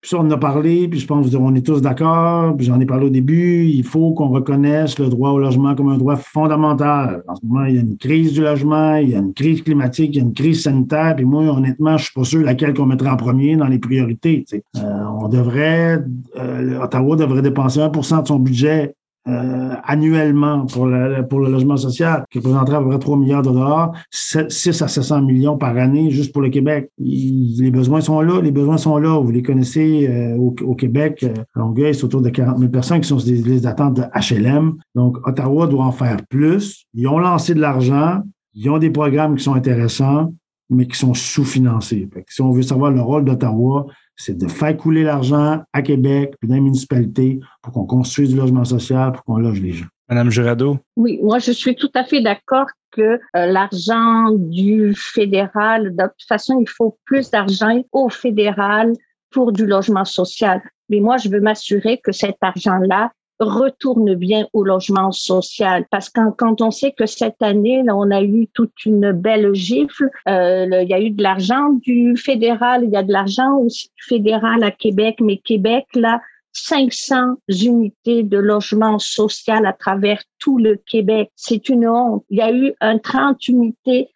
puis ça, on en a parlé, puis je pense qu'on est tous d'accord, puis j'en ai parlé au début, il faut qu'on reconnaisse le droit au logement comme un droit fondamental. En ce moment, il y a une crise du logement, il y a une crise climatique, il y a une crise sanitaire, puis moi, honnêtement, je suis pas sûr laquelle qu'on mettrait en premier dans les priorités. Euh, on devrait, euh, Ottawa devrait dépenser 1% de son budget euh, annuellement pour le, logement social, qui représenterait à peu près 3 milliards de dollars, 6 à 700 millions par année juste pour le Québec. les besoins sont là, les besoins sont là. Vous les connaissez euh, au, Québec. Euh, Longueuil, c'est autour de 40 000 personnes qui sont sur des listes d'attente de HLM. Donc, Ottawa doit en faire plus. Ils ont lancé de l'argent. Ils ont des programmes qui sont intéressants, mais qui sont sous-financés. Si on veut savoir le rôle d'Ottawa, c'est de faire couler l'argent à Québec, puis dans les municipalités, pour qu'on construise du logement social, pour qu'on loge les gens.
Madame Jurado?
Oui, moi, je suis tout à fait d'accord que euh, l'argent du fédéral, de toute façon, il faut plus d'argent au fédéral pour du logement social. Mais moi, je veux m'assurer que cet argent-là retourne bien au logement social. Parce que quand on sait que cette année, là, on a eu toute une belle gifle, euh, il y a eu de l'argent du fédéral, il y a de l'argent aussi du fédéral à Québec, mais Québec, là, 500 unités de logement social à travers tout le Québec. C'est une honte. Il y a eu un 30 unités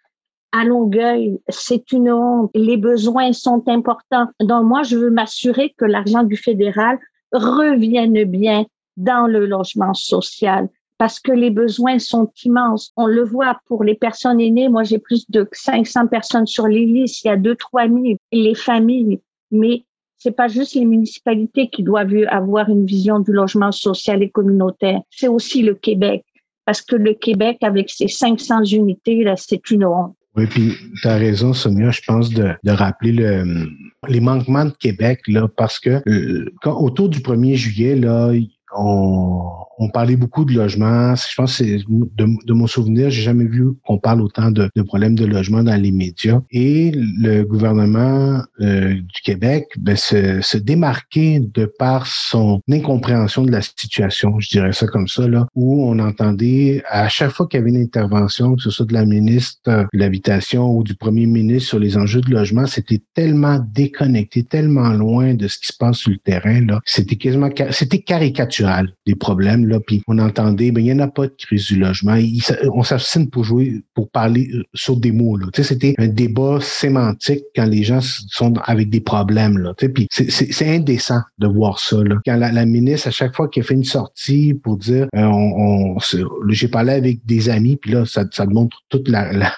à Longueuil. C'est une honte. Les besoins sont importants. Donc, moi, je veux m'assurer que l'argent du fédéral revienne bien dans le logement social parce que les besoins sont immenses. On le voit pour les personnes aînées. Moi, j'ai plus de 500 personnes sur les listes. Il y a deux, trois mille les familles. Mais c'est pas juste les municipalités qui doivent avoir une vision du logement social et communautaire. C'est aussi le Québec. Parce que le Québec, avec ses 500 unités, là, c'est une honte.
Oui, puis tu as raison, Sonia, je pense de, de rappeler le, les manquements de Québec, là, parce que euh, quand, autour du 1er juillet, là, on, on parlait beaucoup de logement. Je pense que c'est de, mon souvenir, j'ai jamais vu qu'on parle autant de, de, problèmes de logement dans les médias. Et le gouvernement euh, du Québec ben, se, démarquait de par son incompréhension de la situation, je dirais ça comme ça, là, où on entendait à chaque fois qu'il y avait une intervention, que ce soit de la ministre de l'Habitation ou du premier ministre sur les enjeux de logement, c'était tellement déconnecté, tellement loin de ce qui se passe sur le terrain. C'était quasiment, c'était caricatural des problèmes là, puis on entendait, ben il n'y en a pas de crise du logement. on s'assine pour jouer, pour parler euh, sur des mots. Là. Tu sais, c'était un débat sémantique quand les gens sont avec des problèmes. Là. Tu sais, puis c'est indécent de voir ça. Là. Quand la, ministre, à chaque fois qu'elle fait une sortie pour dire, euh, on, j'ai parlé avec des amis, puis là, ça, ça montre toute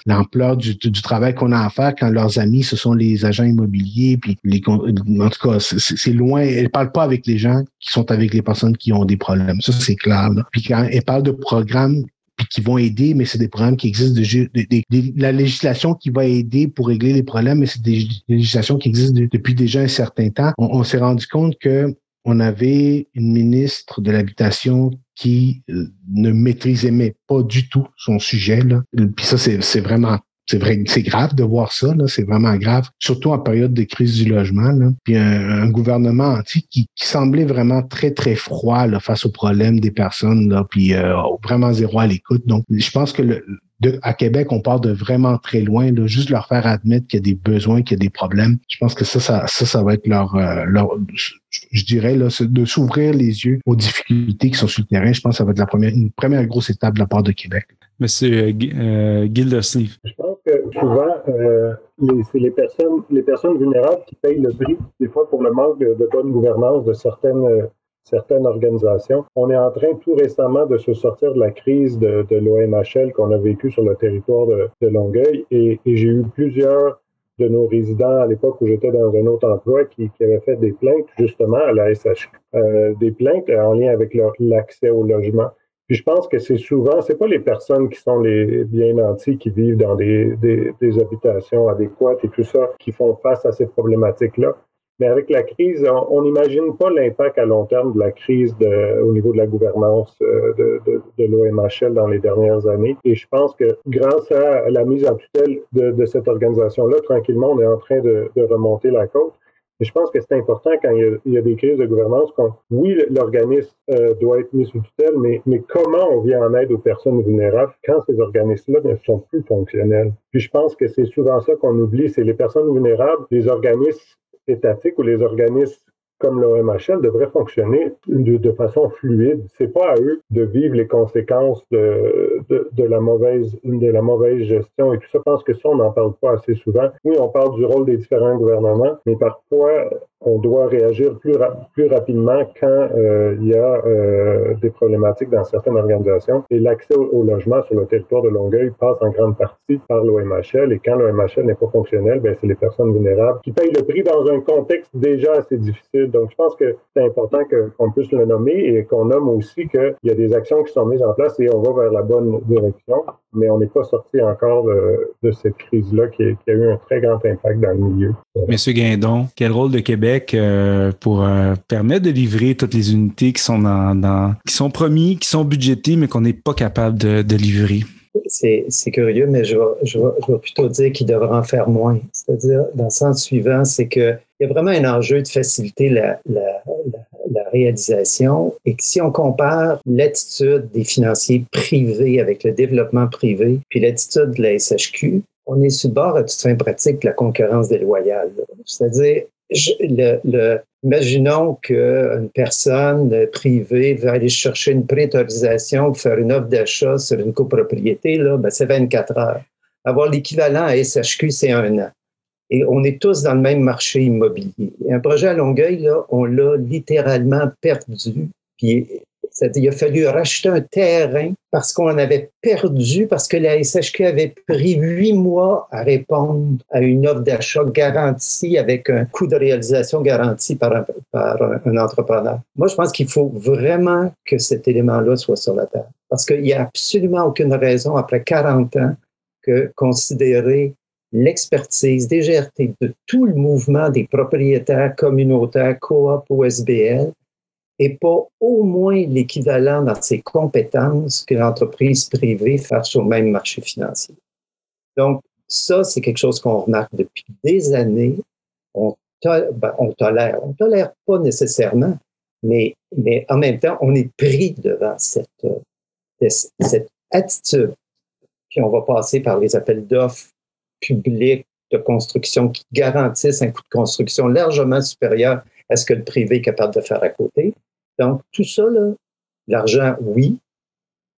l'ampleur du, du, travail qu'on a à faire quand leurs amis, ce sont les agents immobiliers, puis les, en tout cas, c'est loin. Elle parle pas avec les gens qui sont avec les personnes qui ont des problèmes. Ça, c'est clair. Puis quand elle parle de programmes qui vont aider, mais c'est des programmes qui existent de, la législation qui va aider pour régler les problèmes, mais c'est des législations qui existent depuis déjà un certain temps. On, s'est rendu compte que on avait une ministre de l'habitation qui euh, ne maîtrisait pas du tout son sujet. Là. Puis ça, c'est vraiment c'est vrai, c'est grave de voir ça, là, c'est vraiment grave, surtout en période de crise du logement. Là. Puis un, gouvernement anti qui, qui, semblait vraiment très, très froid là, face aux problèmes des personnes, là, puis euh, vraiment zéro à l'écoute. Donc, je pense que le, de, à Québec, on part de vraiment très loin. Là, juste leur faire admettre qu'il y a des besoins, qu'il y a des problèmes. Je pense que ça, ça, ça, ça va être leur, euh, leur je dirais, là, de s'ouvrir les yeux aux difficultés qui sont sur le terrain. Je pense que ça va être la première, une première grosse étape de la part de Québec.
Monsieur euh, Gildersleeve.
Je pense souvent, euh, c'est les personnes, les personnes vulnérables qui payent le prix, des fois pour le manque de, bonne gouvernance de certaines, euh, certaines organisations. On est en train tout récemment de se sortir de la crise de, l'OMHL qu'on a vécu sur le territoire de, Longueuil et, j'ai eu plusieurs de nos résidents à l'époque où j'étais dans un autre emploi qui, avaient fait des plaintes justement à la SH, euh, des plaintes en lien avec l'accès au logement. Puis je pense que c'est souvent, c'est pas les personnes qui sont les bien nantis qui vivent dans des, des, habitations adéquates et tout ça qui font face à ces problématiques-là. Mais avec la crise, on n'imagine pas l'impact à long terme de la crise au niveau de la gouvernance euh, de, de, de l'OMHL dans les dernières années. Et je pense que grâce à la mise en tutelle de, cette organisation-là, tranquillement, on est en train de remonter la côte. Je pense que c'est important quand il y, a, il y, a, des crises de gouvernance, qu'on, oui, l'organisme euh, doit être mis sous tutelle, mais, mais comment on vient en aide aux personnes vulnérables quand ces organismes-là ne sont plus fonctionnels? Puis je pense que c'est souvent ça qu'on oublie, c'est les personnes vulnérables, les organismes étatiques ou les organismes comme l'OMHL devraient fonctionner de, façon fluide. C'est pas à eux de vivre les conséquences de, de, la mauvaise de la mauvaise gestion et tout ça. Je pense que ça, on n'en parle pas assez souvent. Oui, on parle du rôle des différents gouvernements, mais parfois, on doit réagir plus, plus rapidement quand euh, il y a euh, des problématiques dans certaines organisations. Et l'accès au, au, logement sur le territoire de Longueuil passe en grande partie par l'OMHL. Et quand l'OMHL n'est pas fonctionnel, ben, c'est les personnes vulnérables qui payent le prix dans un contexte déjà assez difficile. Donc, je pense que c'est important qu'on puisse le nommer et qu'on nomme aussi qu'il y a des actions qui sont mises en place et on va vers la bonne direction. Mais on n'est pas sorti encore de, de cette crise-là qui, a eu un très grand impact dans le milieu.
Monsieur Guindon, quel rôle de Québec euh, pour euh, permettre de livrer toutes les unités qui sont dans, qui sont promis, qui sont budgétées, mais qu'on n'est pas capable de livrer?
C'est curieux, mais je vais, plutôt dire qu'il devrait en faire moins. C'est-à-dire, dans le sens suivant, c'est qu'il y a vraiment un enjeu de faciliter la, la, réalisation et que si on compare l'attitude des financiers privés avec le développement privé, puis l'attitude de la SHQ, on est sur bord à toute fin pratique de la concurrence déloyale. C'est-à-dire, le, le, imaginons qu'une personne privée va aller chercher une préautorisation pour faire une offre d'achat sur une copropriété, là, ben c'est 24 heures. Avoir l'équivalent à SHQ, c'est un an. Et on est tous dans le même marché immobilier. Un projet à Longueuil, là, on l'a littéralement perdu. Puis il a fallu racheter un terrain parce qu'on avait perdu, parce que la SHQ avait pris huit mois à répondre à une offre d'achat garantie avec un coût de réalisation garanti par un, par un entrepreneur. Moi, je pense qu'il faut vraiment que cet élément-là soit sur la table. Parce qu'il n'y a absolument aucune raison, après 40 ans, que considérer l'expertise des de tout le mouvement des propriétaires communautaires, coop ou SBL et pas au moins l'équivalent dans ses compétences que l'entreprise privée fait sur le même marché financier. Donc, ça, c'est quelque chose qu'on remarque depuis des années. On, ben, on tolère. On tolère pas nécessairement, mais, mais en même temps, on est pris devant cette, cette attitude. Puis on va passer par les appels d'offres publics de construction qui garantissent un coût de construction largement supérieur à ce que le privé est capable de faire à côté. Donc, tout ça, l'argent, oui,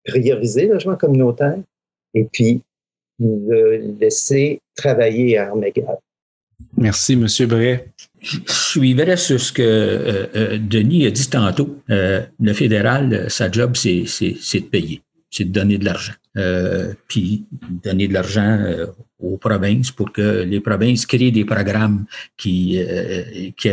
prioriser le logement communautaire et puis le laisser travailler à armes égales.
Merci, M. Bray.
Je suivrai sur ce que euh, euh, Denis a dit tantôt. Euh, le fédéral, sa job, c'est de payer, c'est de donner de l'argent. Euh, puis donner de l'argent euh, aux provinces pour que les provinces créent des programmes qui, qui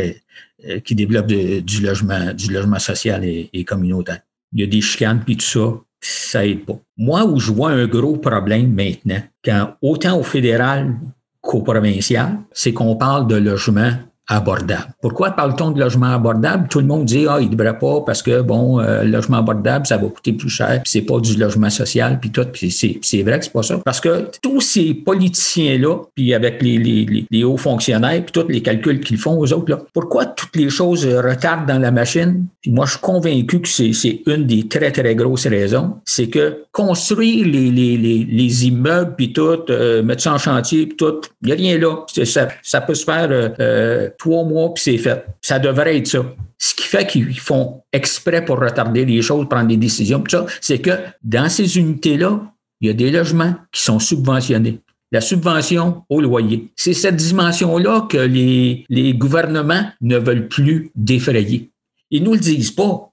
qui développent de, du logement, du logement social et, et, communautaire. Il y a des chicanes puis tout ça, ça aide pas. Moi, où je vois un gros problème maintenant, quand autant au fédéral qu'au provincial, c'est qu'on parle de logement abordable. Pourquoi parle-t-on de logement abordable? Tout le monde dit, ah, il ne devrait pas parce que, bon, euh, logement abordable, ça va coûter plus cher, puis c'est pas du logement social, puis tout. Puis c'est vrai que c'est pas ça. Parce que tous ces politiciens-là, puis avec les, les, les, hauts fonctionnaires, puis tous les calculs qu'ils font aux autres, là, pourquoi toutes les choses retardent dans la machine? Puis moi, je suis convaincu que c'est une des très, très grosses raisons. C'est que construire les, les, les, les immeubles, puis tout, euh, mettre ça en chantier, puis tout, il n'y a rien là. Ça, ça peut se faire... Euh, trois mois, puis c'est fait. Ça devrait être ça. Ce qui fait qu'ils font exprès pour retarder les choses, prendre des décisions, tout ça, c'est que dans ces unités-là, il y a des logements qui sont subventionnés. La subvention au loyer. C'est cette dimension-là que les, les gouvernements ne veulent plus défrayer. Ils nous le disent pas.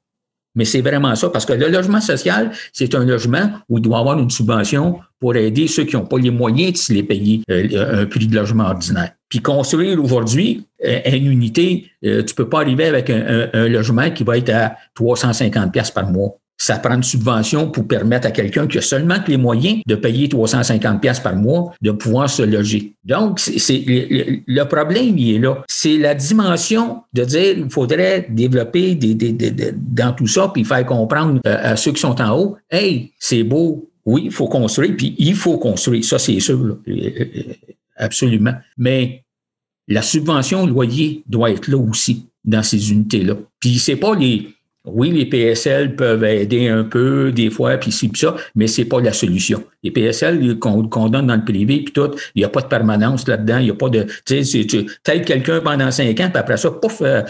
Mais c'est vraiment ça, parce que le logement social, c'est un logement où il doit y avoir une subvention pour aider ceux qui n'ont pas les moyens de se les payer euh, un prix de logement ordinaire. Puis construire aujourd'hui euh, une unité, euh, tu peux pas arriver avec un, logement qui va être à 350 pièces par mois. ça prend une subvention pour permettre à quelqu'un qui a seulement que les moyens de payer 350 pièces par mois de pouvoir se loger. Donc, c'est le, problème, il est là. C'est la dimension de dire il faudrait développer des, dans tout ça, puis faire comprendre euh, à ceux qui sont en haut, hey, c'est beau, oui, il faut construire, puis il faut construire, ça c'est sûr, absolument. Mais la subvention loyer doit être là aussi dans ces unités-là. Puis c'est pas les oui, les PSL peuvent aider un peu des fois, puis ci, puis ça, mais c'est pas la solution. Les PSL qu'on donne dans le privé, puis tout, il n'y a pas de permanence là-dedans, il n'y a pas de... Tu sais, tu aides quelqu'un pendant cinq ans, puis après ça, pouf, euh,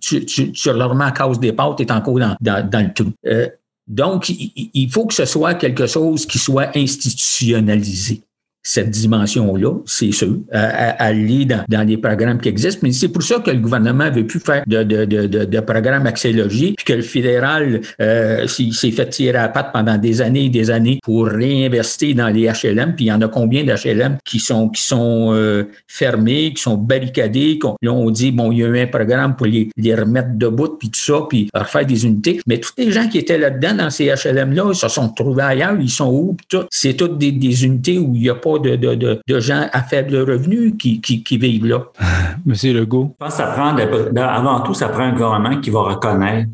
tu, tu, tu, à cause des pâtes, tu es encore dans, le trou. Euh, donc, il faut que ce soit quelque chose qui soit institutionnalisé cette dimension-là, c'est sûr, à, aller dans, dans, les programmes qui existent. Mais c'est pour ça que le gouvernement veut plus faire de, de, de, de, de programmes puis que le fédéral euh, s'est fait tirer à la patte pendant des années et des années pour réinvestir dans les HLM. Puis il y en a combien d'HLM qui sont qui sont euh, fermés, qui sont barricadés. Là, on dit, bon, il y a eu un programme pour les, les remettre debout, puis tout ça, puis refaire des unités. Mais tous les gens qui étaient là-dedans, dans ces HLM-là, ils se sont trouvés ailleurs, ils sont où, tout. C'est toutes des, des unités où il n'y a pas de, de, de, gens à faible revenu qui, qui, qui vivent là.
Monsieur Legault.
Je pense que ça prend, avant tout, ça prend un gouvernement qui va reconnaître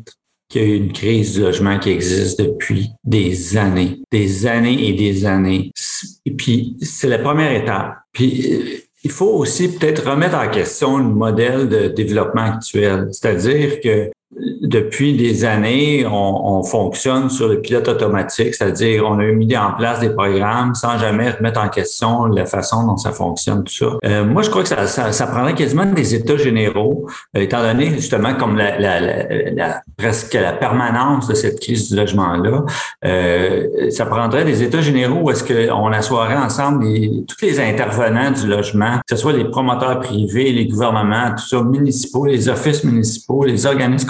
qu'il y a une crise du logement qui existe depuis des années, des années et des années. Et puis, c'est la première étape. Puis, il faut aussi peut-être remettre en question le modèle de développement actuel. C'est-à-dire que depuis des années, on, fonctionne sur le pilote automatique, c'est-à-dire on a mis en place des programmes sans jamais remettre en question la façon dont ça fonctionne, tout ça. Euh, moi, je crois que ça, ça, prendrait quasiment des états généraux, euh, étant donné justement comme la, la, la, presque la permanence de cette crise du logement-là. Euh, ça prendrait des états généraux où est-ce qu'on assoirait ensemble les, tous les intervenants du logement, que ce soit les promoteurs privés, les gouvernements, tout ça, municipaux, les offices municipaux, les organismes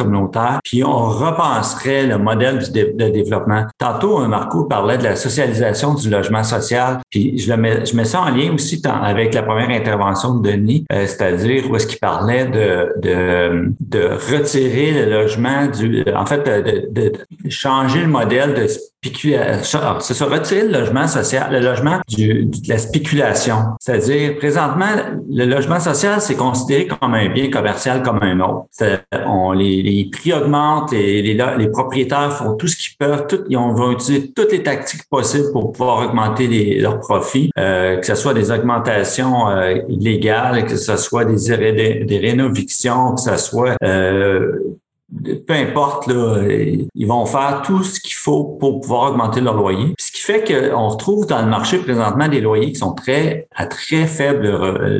puis on repenserait le modèle de développement. Tantôt, euh, Marco parlait de la socialisation du logement social, puis je, le mets, je mets ça en lien aussi avec la première intervention de Denis, euh, c'est-à-dire où est-ce qu'il parlait de, de, de retirer le logement du, en fait, de, de, changer le modèle de spéculation. C'est ça, retirer le logement social, le logement du, de la spéculation. C'est-à-dire, présentement, le logement social, c'est considéré comme un bien commercial comme un autre. On, les, les prix augmentent, les, les, les, propriétaires font tout ce qu'ils peuvent, tout, ils vont utiliser toutes les tactiques possibles pour pouvoir augmenter les, leurs profits, euh, que ce soit des augmentations euh, illégales, que ce soit des, des, des rénovictions, que ce soit euh, peu importe, là, ils vont faire tout ce qu'il faut pour pouvoir augmenter leur loyer. Ce qui fait qu'on retrouve dans le marché présentement des loyers qui sont très à très faible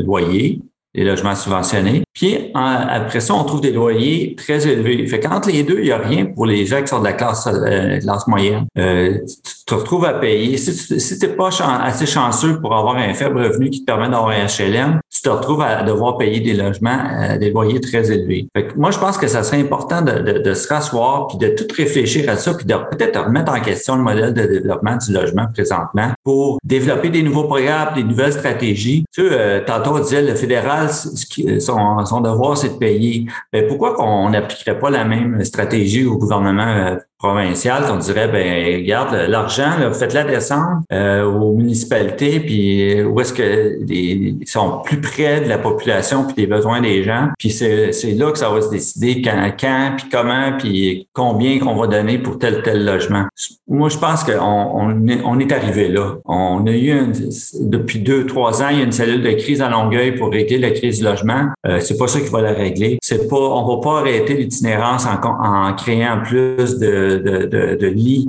loyer, les logements subventionnés. Puis après ça, on trouve des loyers très élevés. Fait qu'entre les deux, il n'y a rien pour les gens qui sont de la classe, euh, classe moyenne. Euh, te retrouves à payer. Si tu n'es pas assez chanceux pour avoir un faible revenu qui te permet d'avoir un HLM, tu te retrouves à devoir payer des logements, euh, des loyers très élevés. Fait que moi, je pense que ça serait important de, de, de se rasseoir puis de tout réfléchir à ça puis de peut-être remettre en question le modèle de développement du logement présentement pour développer des nouveaux programmes, des nouvelles stratégies. Tu sais, euh, tantôt on disait le fédéral, son, son devoir, c'est de payer. Ben, pourquoi qu'on n'appliquerait pas la même stratégie au gouvernement euh, provincial, on dirait, ben regarde, l'argent, faites-la descendre euh, aux municipalités, puis où est-ce que ils sont plus près de la population puis des besoins des gens. Puis c'est, là que ça va se décider quand, puis comment, puis combien qu'on va donner pour tel tel logement. Moi, je pense qu'on on est, arrivé là. On a eu depuis deux, trois ans, il y a une cellule de crise à Longueuil pour régler la crise du logement. Euh, c'est pas ça qui va la régler. C'est pas, on va pas arrêter l'itinérance en, en créant plus de de, de, lits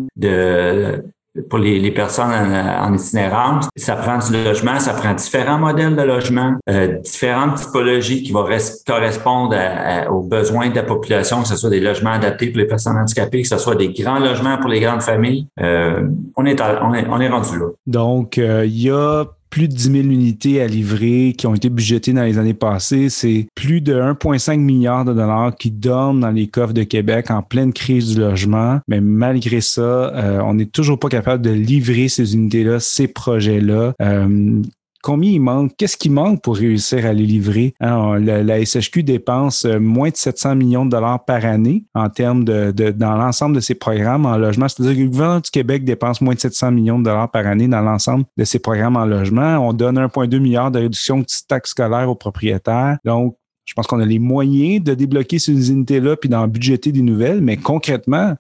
pour les, personnes en, itinérance. Ça prend du logement, ça prend différents modèles de logement, euh, différentes typologies qui vont correspondre aux besoins de la population, que ce soit des logements adaptés pour les personnes handicapées, que ce soit des grands logements pour les grandes familles. Euh, on, est on, est, on est rendu là.
Donc, euh, il y a plus de 10 000 unités à livrer qui ont été budgétées dans les années passées. C'est plus de 1,5 milliard de dollars qui dorment dans les coffres de Québec en pleine crise du logement. Mais malgré ça, euh, on n'est toujours pas capable de livrer ces unités-là, ces projets-là. Euh, combien il manque, qu'est-ce qui manque pour réussir à les livrer? Hein, la, SHQ dépense euh, moins de 700 millions de dollars par année en termes de, dans l'ensemble de ses programmes en logement. C'est-à-dire que le gouvernement du Québec dépense moins de 700 millions de dollars par année dans l'ensemble de ses programmes en logement. On donne 1,2 milliard de réduction de taxes scolaires aux propriétaires. Donc, je pense qu'on a les moyens de débloquer ces unités-là puis d'en budgéter des nouvelles, mais concrètement,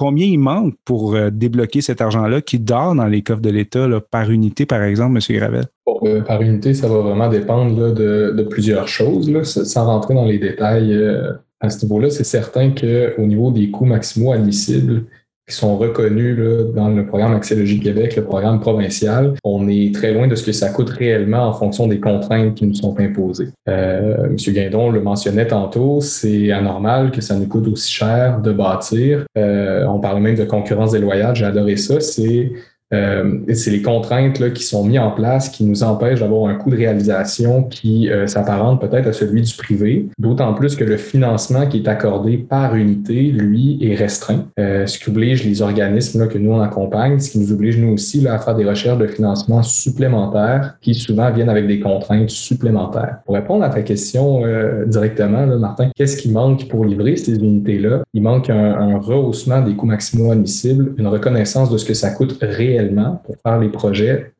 combien il manque pour euh, débloquer cet argent-là qui dort dans les coffres de l'État par unité, par exemple, M. Gravel?
Euh, par unité, ça va vraiment dépendre de, plusieurs choses. sans rentrer dans les détails euh, à ce niveau-là, c'est certain qu'au niveau des coûts maximaux admissibles, qui sont reconnus dans le programme Québec, le programme provincial. On est très loin de ce que ça coûte réellement en fonction des contraintes qui nous sont imposées. Euh, M. Guindon le mentionnait tantôt, c'est anormal que ça nous coûte aussi cher de bâtir. Euh, on parle même de concurrence déloyale, j'ai adoré ça. C'est c'est les contraintes là, qui sont mises en place qui nous empêchent d'avoir un coût de réalisation qui euh, s'apparente peut-être à celui du privé, d'autant plus que le financement qui est accordé par unité, lui, est restreint, euh, ce qui oblige les organismes là, que nous on accompagne, ce qui nous oblige nous aussi là, à faire des recherches de financement supplémentaires qui souvent viennent avec des contraintes supplémentaires. Pour répondre à ta question euh, directement, là, Martin, qu'est-ce qui manque pour livrer ces unités-là? Il manque un, un rehaussement des coûts maximaux admissibles, une reconnaissance de ce que ça coûte réellement pour faire les projets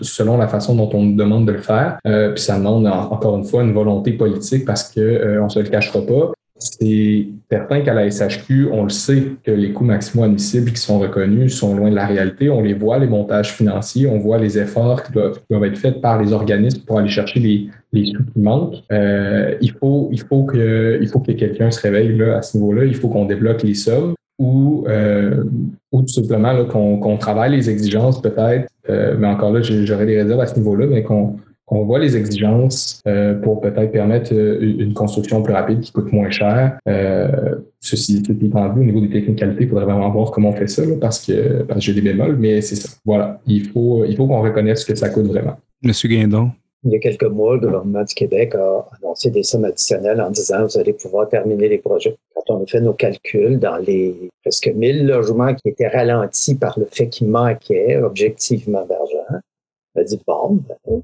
selon la façon dont on nous demande de le faire. Euh, puis ça demande encore une fois une volonté politique parce que euh, on se le cachera pas. C'est certain qu'à la SHQ, on le sait que les coûts maximaux admissibles qui sont reconnus sont loin de la réalité. On les voit, les montages financiers, on voit les efforts qui doivent, être faits par les organismes pour aller chercher les, sous qui manquent. Euh, il faut, faut que, quelqu'un se réveille à ce niveau-là. Il faut qu'on débloque les sommes ou, euh, ou tout simplement qu'on travaille les exigences peut-être, euh, mais encore là, j'aurais des réserves à ce niveau-là, mais qu'on voit les exigences euh, pour peut-être permettre euh, une construction plus rapide qui coûte moins cher. Euh, ceci étant dit, au niveau des technicalités, il faudrait vraiment voir comment on fait ça, là, parce que, parce que j'ai des bémols, mais c'est ça. Voilà, il faut, il faut qu'on reconnaisse que ça coûte vraiment.
Monsieur Guindon.
Il y a quelques mois, le gouvernement du Québec a annoncé des sommes additionnelles en disant vous allez pouvoir terminer les projets. Quand on a fait nos calculs dans les presque 1000 logements qui étaient ralentis par le fait qu'il manquait objectivement d'argent, on a dit bon, ben,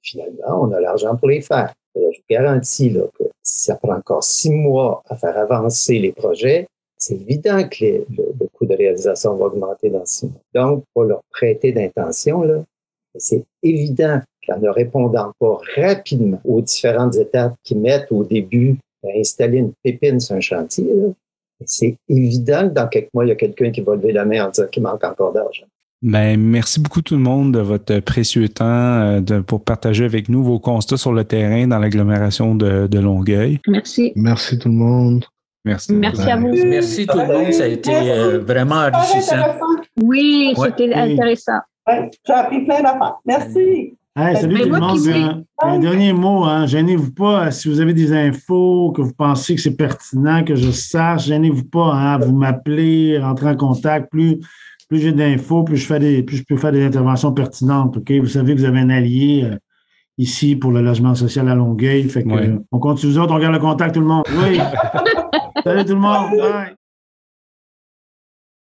finalement, on a l'argent pour les faire. je vous garantis là, que si ça prend encore six mois à faire avancer les projets, c'est évident que le, le, coût de réalisation va augmenter dans six mois. Donc, pour leur prêter d'intention, c'est évident qu'en ne répondant pas rapidement aux différentes étapes qui mettent au début à installer une pépine sur un chantier, c'est évident que dans quelques mois, il y a quelqu'un qui va lever la main en disant qu'il manque encore d'argent.
Ben, merci beaucoup tout le monde de votre précieux temps euh, de, pour partager avec nous vos constats sur le terrain dans l'agglomération de, de Longueuil.
Merci.
Merci tout le monde.
Merci.
Merci à vous.
Merci tout le monde. Ça a été euh, vraiment enrichissant.
Oui, c'était intéressant.
Ouais, J'ai appris plein d'affaires. Merci.
Hey, salut tout le monde. Un, dernier mot, hein. gênez-vous pas. Si vous avez des infos, que vous pensez que c'est pertinent, que je sache, gênez-vous pas. Hein. Vous m'appelez, rentrez en contact. Plus, plus j'ai d'infos, plus je fais des, plus je peux faire des interventions pertinentes. Ok, Vous savez que vous avez un allié euh, ici pour le logement social à Longueuil. Fait que, on continue, on garde le contact, tout le monde. Oui. salut tout le monde. Bye.